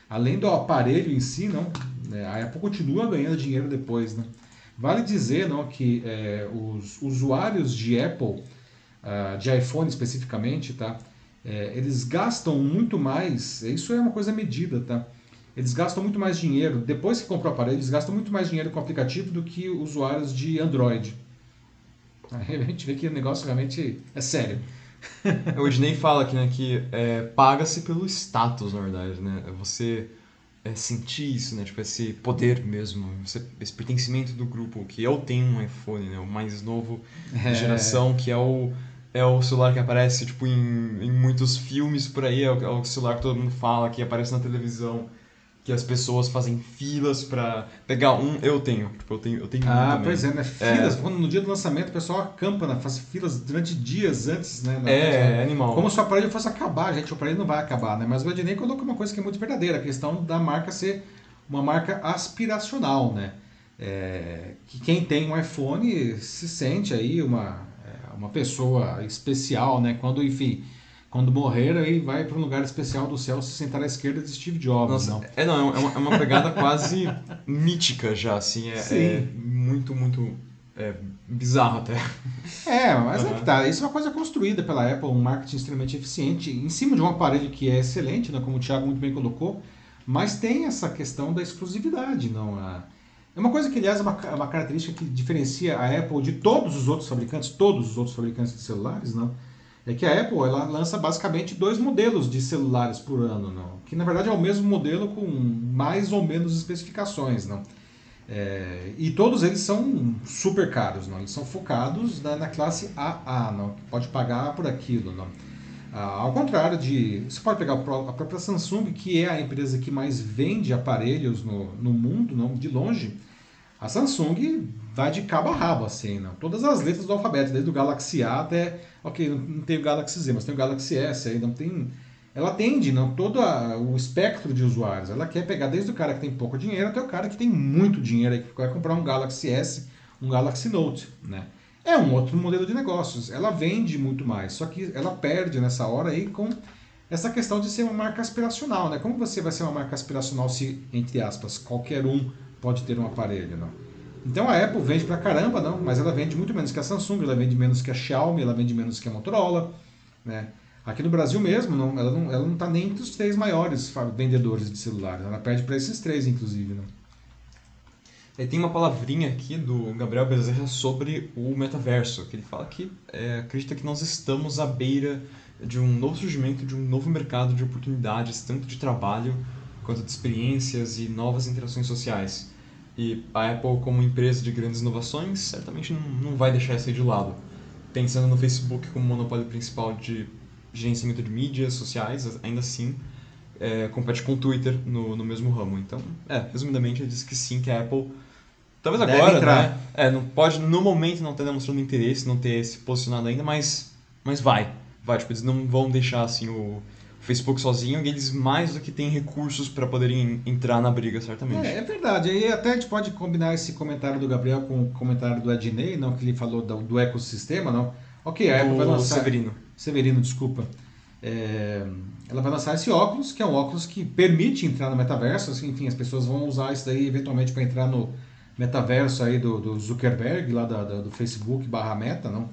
A: Além do aparelho em si, não, né, a Apple continua ganhando dinheiro depois. Né? Vale dizer não, que é, os usuários de Apple, uh, de iPhone especificamente, tá, é, eles gastam muito mais, isso é uma coisa medida, tá? Eles gastam muito mais dinheiro, depois que compram o aparelho, eles gastam muito mais dinheiro com o aplicativo do que usuários de Android. Aí a gente vê que o negócio realmente é sério.
B: o Ednei fala aqui, né, que é, paga-se pelo status, na verdade, né? É você é, sentir isso, né? Tipo, esse poder mesmo, esse pertencimento do grupo, que eu tenho um iPhone, né? O mais novo é. geração, que é o, é o celular que aparece, tipo, em, em muitos filmes por aí, é o, é o celular que todo mundo fala, que aparece na televisão. Que as pessoas fazem filas para pegar um. Eu tenho, tipo, eu tenho, eu tenho
A: Ah, pois é, né? Filas. É... Quando no dia do lançamento o pessoal acampa, né? faz filas durante dias antes, né?
B: Na é, é animal.
A: Como se o aparelho fosse acabar, gente. O aparelho não vai acabar, né? Mas o Ednei colocou uma coisa que é muito verdadeira, a questão da marca ser uma marca aspiracional, né? É, que quem tem um iPhone se sente aí uma, é, uma pessoa especial, né? Quando, enfim, quando morrer, aí vai para um lugar especial do céu se sentar à esquerda de Steve Jobs. Nossa, não.
B: É, não, é uma, é uma pegada quase mítica já, assim. É, é muito, muito é, bizarro até.
A: É, mas uhum. é que tá. Isso é uma coisa construída pela Apple, um marketing extremamente eficiente, em cima de um aparelho que é excelente, né, como o Thiago muito bem colocou, mas tem essa questão da exclusividade, não é uma coisa que, aliás, é uma, é uma característica que diferencia a Apple de todos os outros fabricantes, todos os outros fabricantes de celulares, não? É que a Apple ela lança basicamente dois modelos de celulares por ano, não? Que na verdade é o mesmo modelo com mais ou menos especificações, não? É, e todos eles são super caros, não? Eles são focados na, na classe AA, não? Que pode pagar por aquilo, não? Ah, ao contrário de. Você pode pegar a própria Samsung, que é a empresa que mais vende aparelhos no, no mundo, não de longe. A Samsung vai de cabo a rabo, assim, não? todas as letras do alfabeto, desde o Galaxy A até. Ok, não tem o Galaxy Z, mas tem o Galaxy S não tem. Ela atende não, todo a, o espectro de usuários. Ela quer pegar desde o cara que tem pouco dinheiro até o cara que tem muito dinheiro, que vai comprar um Galaxy S, um Galaxy Note. Né? É um outro modelo de negócios. Ela vende muito mais, só que ela perde nessa hora aí com essa questão de ser uma marca aspiracional, né? Como você vai ser uma marca aspiracional se, entre aspas, qualquer um pode ter um aparelho, não? Então a Apple vende pra caramba, não, mas ela vende muito menos que a Samsung, ela vende menos que a Xiaomi, ela vende menos que a Motorola, né? Aqui no Brasil mesmo, não, ela não ela não está nem entre os três maiores vendedores de celulares, ela perde para esses três, inclusive, não?
B: E tem uma palavrinha aqui do Gabriel Bezerra sobre o metaverso, que ele fala que é, acredita que nós estamos à beira de um novo surgimento, de um novo mercado de oportunidades, tanto de trabalho quanto de experiências e novas interações sociais. E a Apple, como empresa de grandes inovações, certamente não, vai deixar isso aí de lado. Pensando no Facebook como monopólio principal de gerenciamento de mídias sociais, ainda assim, é, compete com o Twitter no, no mesmo ramo. Então, é, resumidamente, ele diz que sim, que a Apple Talvez Deve agora, entrar. né? É, não pode, no momento, não ter demonstrando interesse, não ter se posicionado ainda, mas, mas vai. Vai, tipo, eles não vão deixar assim o Facebook sozinho e eles mais do que têm recursos para poderem entrar na briga, certamente.
A: É, é verdade. E até a gente pode combinar esse comentário do Gabriel com o comentário do Ednei, não, que ele falou do, do ecossistema, não. Ok, a Apple vai lançar...
B: Severino.
A: Severino, desculpa. É, ela vai lançar esse óculos, que é um óculos que permite entrar no metaverso. Assim, enfim, as pessoas vão usar isso daí eventualmente para entrar no metaverso aí do, do Zuckerberg, lá da, da, do Facebook barra Meta, não?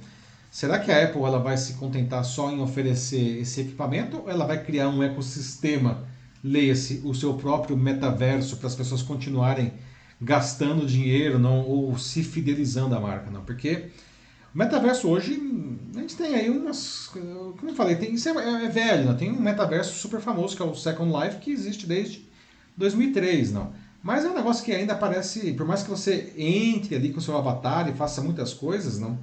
A: Será que a Apple ela vai se contentar só em oferecer esse equipamento ou ela vai criar um ecossistema, leia-se, o seu próprio metaverso para as pessoas continuarem gastando dinheiro não ou se fidelizando à marca, não? Porque o metaverso hoje, a gente tem aí umas, como eu falei, tem, isso é, é velho, não? tem um metaverso super famoso que é o Second Life que existe desde 2003, não? Mas é um negócio que ainda parece, por mais que você entre ali com seu avatar e faça muitas coisas, não,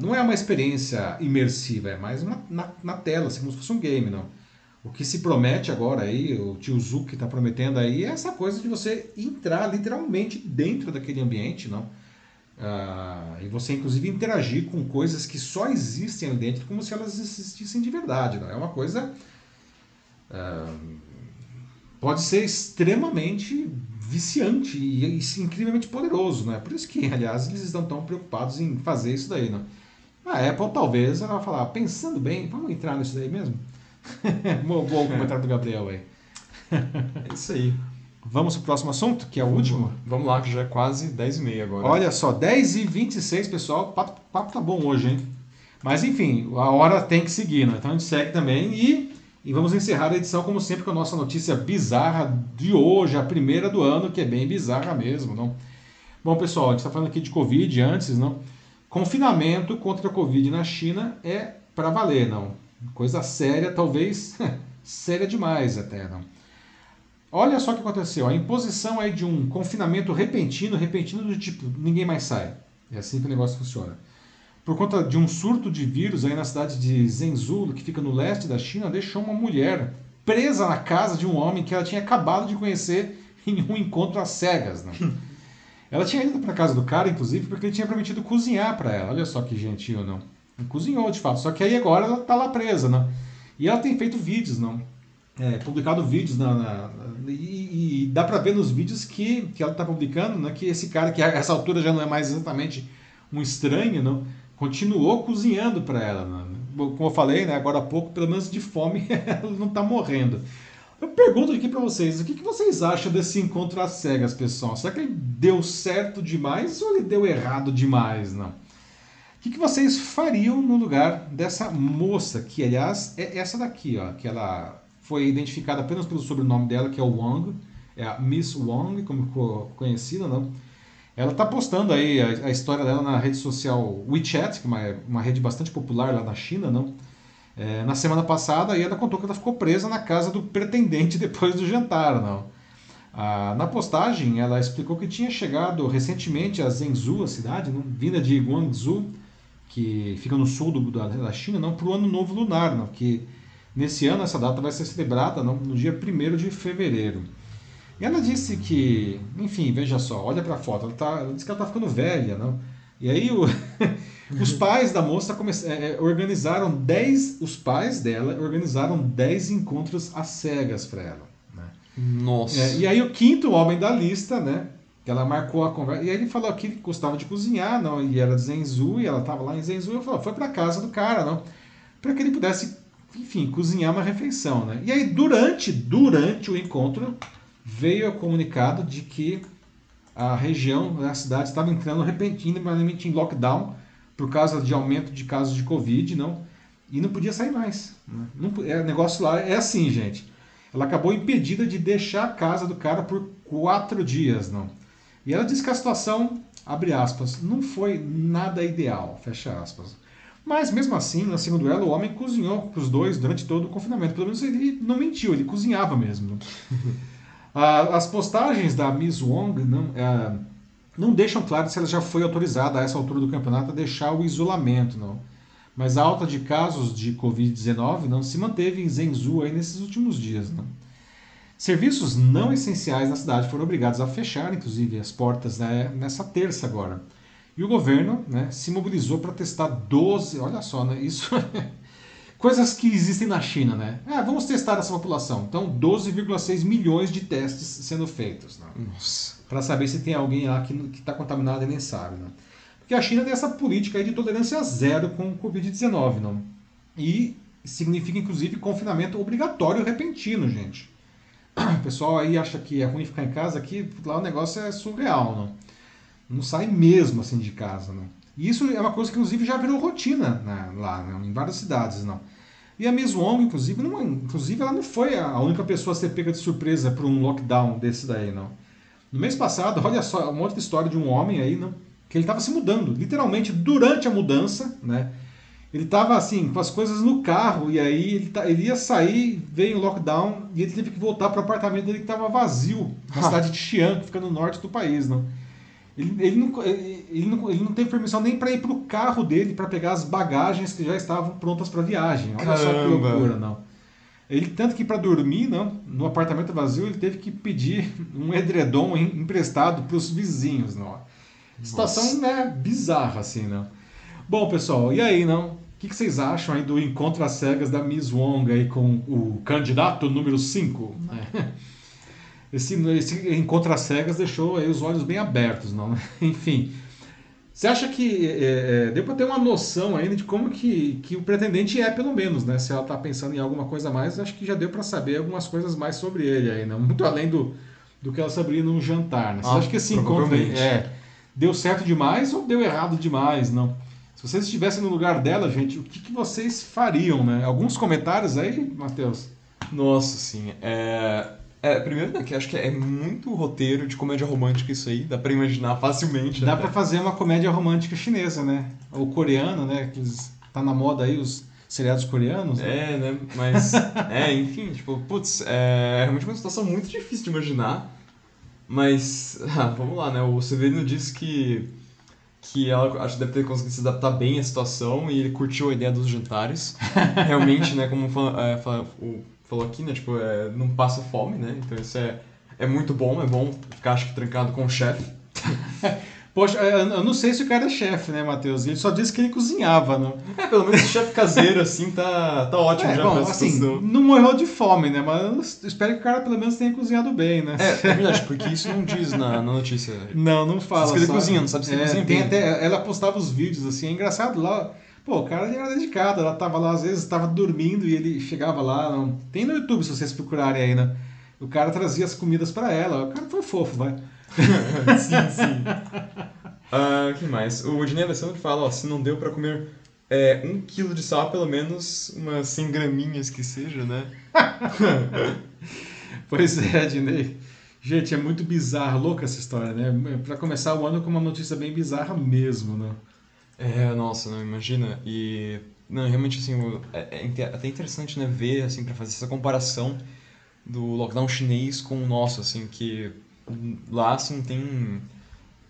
A: não é uma experiência imersiva, é mais uma, na, na tela, assim, como se fosse um game, não. O que se promete agora aí, o tio Zuc está prometendo aí, é essa coisa de você entrar literalmente dentro daquele ambiente, não? Ah, e você inclusive interagir com coisas que só existem ali dentro como se elas existissem de verdade, não? É uma coisa... Ah, pode ser extremamente viciante e, e incrivelmente poderoso, né? Por isso que, aliás, eles estão tão preocupados em fazer isso daí, né? A Apple talvez ela vai falar, pensando bem, vamos entrar nisso daí mesmo? Bom comentário do Gabriel aí.
B: é isso aí.
A: Vamos pro próximo assunto, que é o
B: vamos,
A: último?
B: Vamos lá, que já é quase 10 e meia agora.
A: Olha só, 10 e 26 pessoal. O papo, papo tá bom hoje, hein? Mas enfim, a hora tem que seguir, né? Então a gente segue também e e vamos encerrar a edição, como sempre, com a nossa notícia bizarra de hoje, a primeira do ano, que é bem bizarra mesmo, não? Bom, pessoal, a gente está falando aqui de Covid antes, não? Confinamento contra a Covid na China é para valer, não? Coisa séria, talvez séria demais até, não? Olha só o que aconteceu, a imposição aí de um confinamento repentino, repentino do tipo, ninguém mais sai. É assim que o negócio funciona por conta de um surto de vírus aí na cidade de Zhengzhou, que fica no leste da China, deixou uma mulher presa na casa de um homem que ela tinha acabado de conhecer em um encontro às cegas. Né? ela tinha ido para casa do cara, inclusive, porque ele tinha prometido cozinhar para ela. Olha só que gentil, não. cozinhou, de fato. Só que aí agora ela tá lá presa, não. E ela tem feito vídeos, não. É, publicado vídeos na, na e, e, dá para ver nos vídeos que, que ela está publicando, né, que esse cara que a essa altura já não é mais exatamente um estranho, não, continuou cozinhando para ela. Como eu falei, né, agora há pouco, pelo menos de fome, ela não está morrendo. Eu pergunto aqui para vocês, o que, que vocês acham desse encontro às cegas, pessoal? Será que ele deu certo demais ou ele deu errado demais, não? O que, que vocês fariam no lugar dessa moça, que aliás é essa daqui, ó, que ela foi identificada apenas pelo sobrenome dela, que é o Wang, é a Miss Wang, como conhecida, não? Ela está postando aí a, a, história dela na rede social WeChat, que é uma, uma rede bastante popular lá na China, não? É, na semana passada, ela contou que ela ficou presa na casa do pretendente depois do jantar, não? Ah, na postagem, ela explicou que tinha chegado recentemente a Zhengzhou, a cidade, não? vinda de Guangzhou, que fica no sul do, da, da China, não, para o Ano Novo Lunar, não? que nesse ano essa data vai ser celebrada não? no dia 1 de fevereiro. E ela disse que, enfim, veja só, olha para a foto, ela, tá, ela disse que ela está ficando velha, não? E aí o, os pais da moça é, é organizaram 10, os pais dela organizaram 10 encontros às cegas para ela. Né?
B: Nossa.
A: É, e aí o quinto homem da lista, né? Que ela marcou a conversa. E aí ele falou que gostava de cozinhar, não? E era de Zenzu, e ela estava lá em Zenzu, e falou, foi para casa do cara, não? Para que ele pudesse, enfim, cozinhar uma refeição, né? E aí durante, durante o encontro, veio o comunicado de que a região, a cidade estava entrando repentinamente em lockdown por causa de aumento de casos de Covid, não, e não podia sair mais. Né? Não, é, negócio lá é assim, gente. Ela acabou impedida de deixar a casa do cara por quatro dias, não. E ela disse que a situação, abre aspas, não foi nada ideal, fecha aspas. Mas mesmo assim, na segundo ela, o homem cozinhou para os dois durante todo o confinamento. Pelo menos ele não mentiu, ele cozinhava mesmo. as postagens da Miss Wong não, é, não deixam claro se ela já foi autorizada a essa altura do campeonato a deixar o isolamento, não. Mas a alta de casos de Covid-19 não se manteve em Zhengzhou aí nesses últimos dias, não. Serviços não essenciais na cidade foram obrigados a fechar, inclusive, as portas né, nessa terça agora. E o governo né, se mobilizou para testar 12, olha só, né, isso Coisas que existem na China, né? Ah, vamos testar essa população. Então, 12,6 milhões de testes sendo feitos. Né? Para saber se tem alguém lá que está contaminado e nem sabe. Né? Porque a China tem essa política aí de tolerância zero com o Covid-19. Não? E significa, inclusive, confinamento obrigatório repentino, gente. O pessoal aí acha que é ruim ficar em casa, aqui lá o negócio é surreal, não? Não sai mesmo assim de casa, não. E isso é uma coisa que, inclusive, já virou rotina né, lá, né, em várias cidades. não. E a Miss Wong, inclusive, não, inclusive, ela não foi a única pessoa a ser pega de surpresa por um lockdown desse daí, não. No mês passado, olha só, uma outra história de um homem aí, não, que ele estava se mudando, literalmente durante a mudança, né? Ele estava assim, com as coisas no carro, e aí ele, tá, ele ia sair, veio o lockdown, e ele teve que voltar para o apartamento dele que estava vazio, na cidade de Xi'an, que fica no norte do país, não. Ele, ele, não, ele, não, ele não teve permissão nem para ir para o carro dele para pegar as bagagens que já estavam prontas para viagem. Olha Caramba. só que loucura, não. Ele tanto que para dormir, não, no apartamento vazio, ele teve que pedir um edredom emprestado para os vizinhos, não. Situação né, bizarra assim, não. Bom, pessoal, e aí, não? O que, que, vocês acham aí do encontro às cegas da Miss Wong aí com o candidato número 5? Né? esse, esse encontro às cegas deixou aí os olhos bem abertos, não? Enfim, você acha que é, é, deu para ter uma noção ainda de como que, que o pretendente é, pelo menos, né? Se ela está pensando em alguma coisa a mais, acho que já deu para saber algumas coisas mais sobre ele aí, não? Muito além do, do que ela saberia num jantar, né? Você ah, acha que esse encontro é, deu certo demais ou deu errado demais, não? Se vocês estivessem no lugar dela, gente, o que, que vocês fariam, né? Alguns comentários aí, Matheus?
B: Nossa, sim. É... É, primeiro, que acho que é muito roteiro de comédia romântica isso aí, dá pra imaginar facilmente.
A: Dá né? pra fazer uma comédia romântica chinesa, né? Ou coreana, né? Que tá na moda aí os seriados coreanos.
B: Né? É, né? Mas, é, enfim, tipo, putz, é realmente uma situação muito difícil de imaginar. Mas, ah, vamos lá, né? O Severino disse que, que ela acho que deve ter conseguido se adaptar bem à situação e ele curtiu a ideia dos jantares. Realmente, né, como é, falou aqui, né, tipo, é, não passa fome, né? Então isso é, é muito bom, é bom ficar, acho que, trancado com o chefe.
A: Poxa, eu não sei se o cara é chefe, né, Matheus? Ele só disse que ele cozinhava, não?
B: É, pelo menos chefe caseiro, assim, tá, tá ótimo é, já bom, assim,
A: não morreu de fome, né? Mas espero que o cara pelo menos tenha cozinhado bem, né?
B: É, é verdade, porque isso não diz na, na notícia.
A: Não, não fala. Diz
B: que ele cozinha, não sabe se ele é, cozinha
A: tem bem. Até, ela postava os vídeos, assim, é engraçado lá... Pô, o cara era dedicado, ela tava lá, às vezes estava dormindo e ele chegava lá. Não... Tem no YouTube, se vocês procurarem aí, né? O cara trazia as comidas para ela. O cara foi fofo, vai.
B: sim, sim. Uh, que mais? O Dinei Alessandro fala, ó, se não deu para comer é, um quilo de sal, pelo menos umas 100 graminhas que seja, né?
A: pois é, Dinei. Gente, é muito bizarro, louca essa história, né? Para começar o ano com uma notícia bem bizarra mesmo, né?
B: É, nossa, não imagina. E não, realmente assim, é, é até interessante, né, ver assim para fazer essa comparação do lockdown chinês com o nosso, assim, que lá assim tem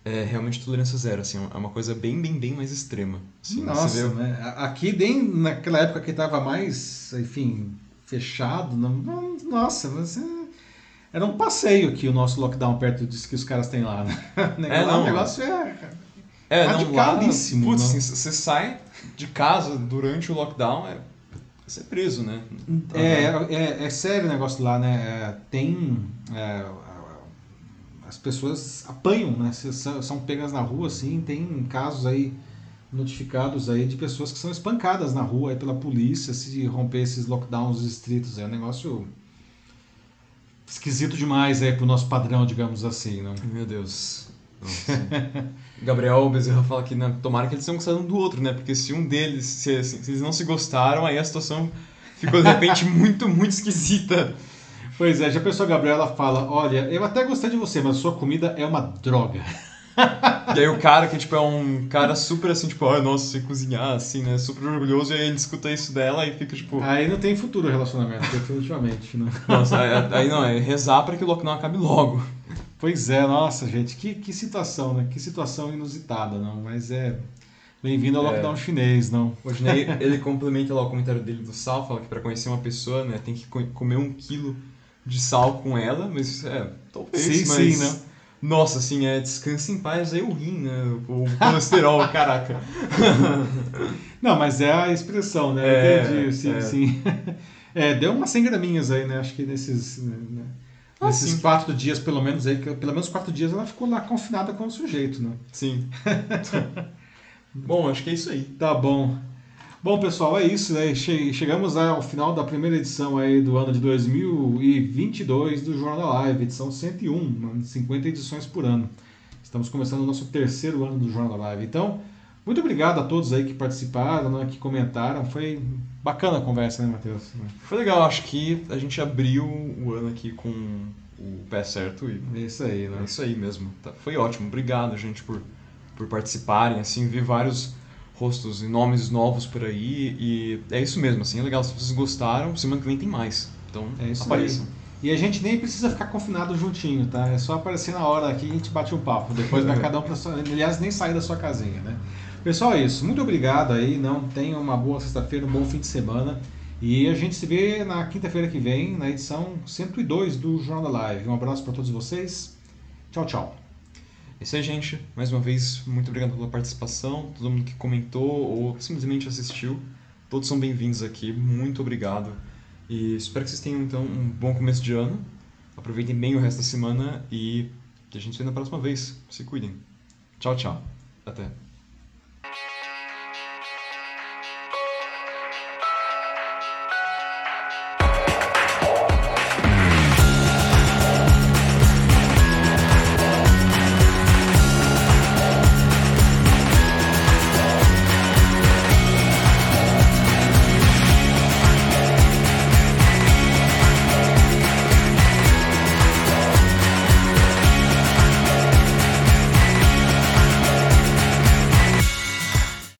B: é realmente tolerância zero, assim, é uma coisa bem, bem, bem mais extrema. Assim,
A: Nossa, vê... né? Aqui, bem naquela época que estava mais, enfim, fechado, não, não, nossa, você... era um passeio aqui o nosso lockdown perto disso que os caras têm lá. Né? É, não, o negócio é,
B: é radicalíssimo. Não, lá, putz, assim, você sai de casa durante o lockdown, é ser preso, né?
A: É, é, é, sério o negócio lá, né? É, tem... É, as pessoas apanham, né? São pegas na rua, assim, tem casos aí notificados aí de pessoas que são espancadas na rua aí pela polícia se romper esses lockdowns estritos. É um negócio esquisito demais aí pro nosso padrão, digamos assim, não?
B: Meu Deus. Gabriel Bezerra fala que né, tomara que eles tenham gostado um do outro, né? Porque se um deles, se, assim, se eles não se gostaram, aí a situação ficou de repente muito, muito esquisita.
A: Pois é, já pensou a Gabriela fala: Olha, eu até gostei de você, mas sua comida é uma droga.
B: e aí o cara que tipo, é um cara super assim, tipo, ah, nossa, sei cozinhar, assim, né? Super orgulhoso, e aí ele escuta isso dela e fica tipo.
A: Aí não tem futuro o relacionamento, definitivamente, né?
B: Nossa, aí, aí não, é rezar para que o lockdown acabe logo.
A: Pois é, nossa, gente, que, que situação, né? Que situação inusitada, não? Mas é. Bem-vindo ao é. lockdown chinês, não?
B: Hoje, né, ele complementa lá o comentário dele do Sal, fala que para conhecer uma pessoa, né, tem que comer um quilo de sal com ela, mas é, talvez, sim, mas... Sim, né? Nossa, assim, é descansa em paz aí o rim, né? O colesterol, caraca.
A: Não, mas é a expressão, né? É, Entendi, sim, é. sim. É, deu umas 100 graminhas aí, né? Acho que nesses, né? Ah, nesses sim. quatro dias, pelo menos aí, pelo menos quatro dias ela ficou lá confinada com o sujeito, né?
B: Sim. bom, acho que é isso aí.
A: Tá bom. Bom, pessoal, é isso. Né? Chegamos ao final da primeira edição aí do ano de 2022 do Jornal da Live, edição 101, 50 edições por ano. Estamos começando o nosso terceiro ano do Jornal da Live. Então, muito obrigado a todos aí que participaram, né, que comentaram. Foi bacana a conversa, né, Matheus?
B: Foi legal. Acho que a gente abriu o ano aqui com o pé certo. E...
A: É isso aí, né?
B: É isso aí mesmo. Tá, foi ótimo. Obrigado, gente, por, por participarem. Assim, vi vários rostos e nomes novos por aí. E é isso mesmo, assim, é legal. Se vocês gostaram, semana que vem tem mais. Então,
A: é isso apareçam. Aí. E a gente nem precisa ficar confinado juntinho, tá? É só aparecer na hora aqui e a gente bate um papo. Depois vai cada um pra sua... Aliás, nem sair da sua casinha, né? Pessoal, é isso. Muito obrigado aí. Não tenham uma boa sexta-feira, um bom fim de semana. E a gente se vê na quinta-feira que vem, na edição 102 do Jornal da Live. Um abraço para todos vocês. Tchau, tchau.
B: É isso aí, gente. Mais uma vez, muito obrigado pela participação. Todo mundo que comentou ou simplesmente assistiu. Todos são bem-vindos aqui. Muito obrigado. E espero que vocês tenham, então, um bom começo de ano. Aproveitem bem o resto da semana e que a gente se vê na próxima vez. Se cuidem. Tchau, tchau. Até.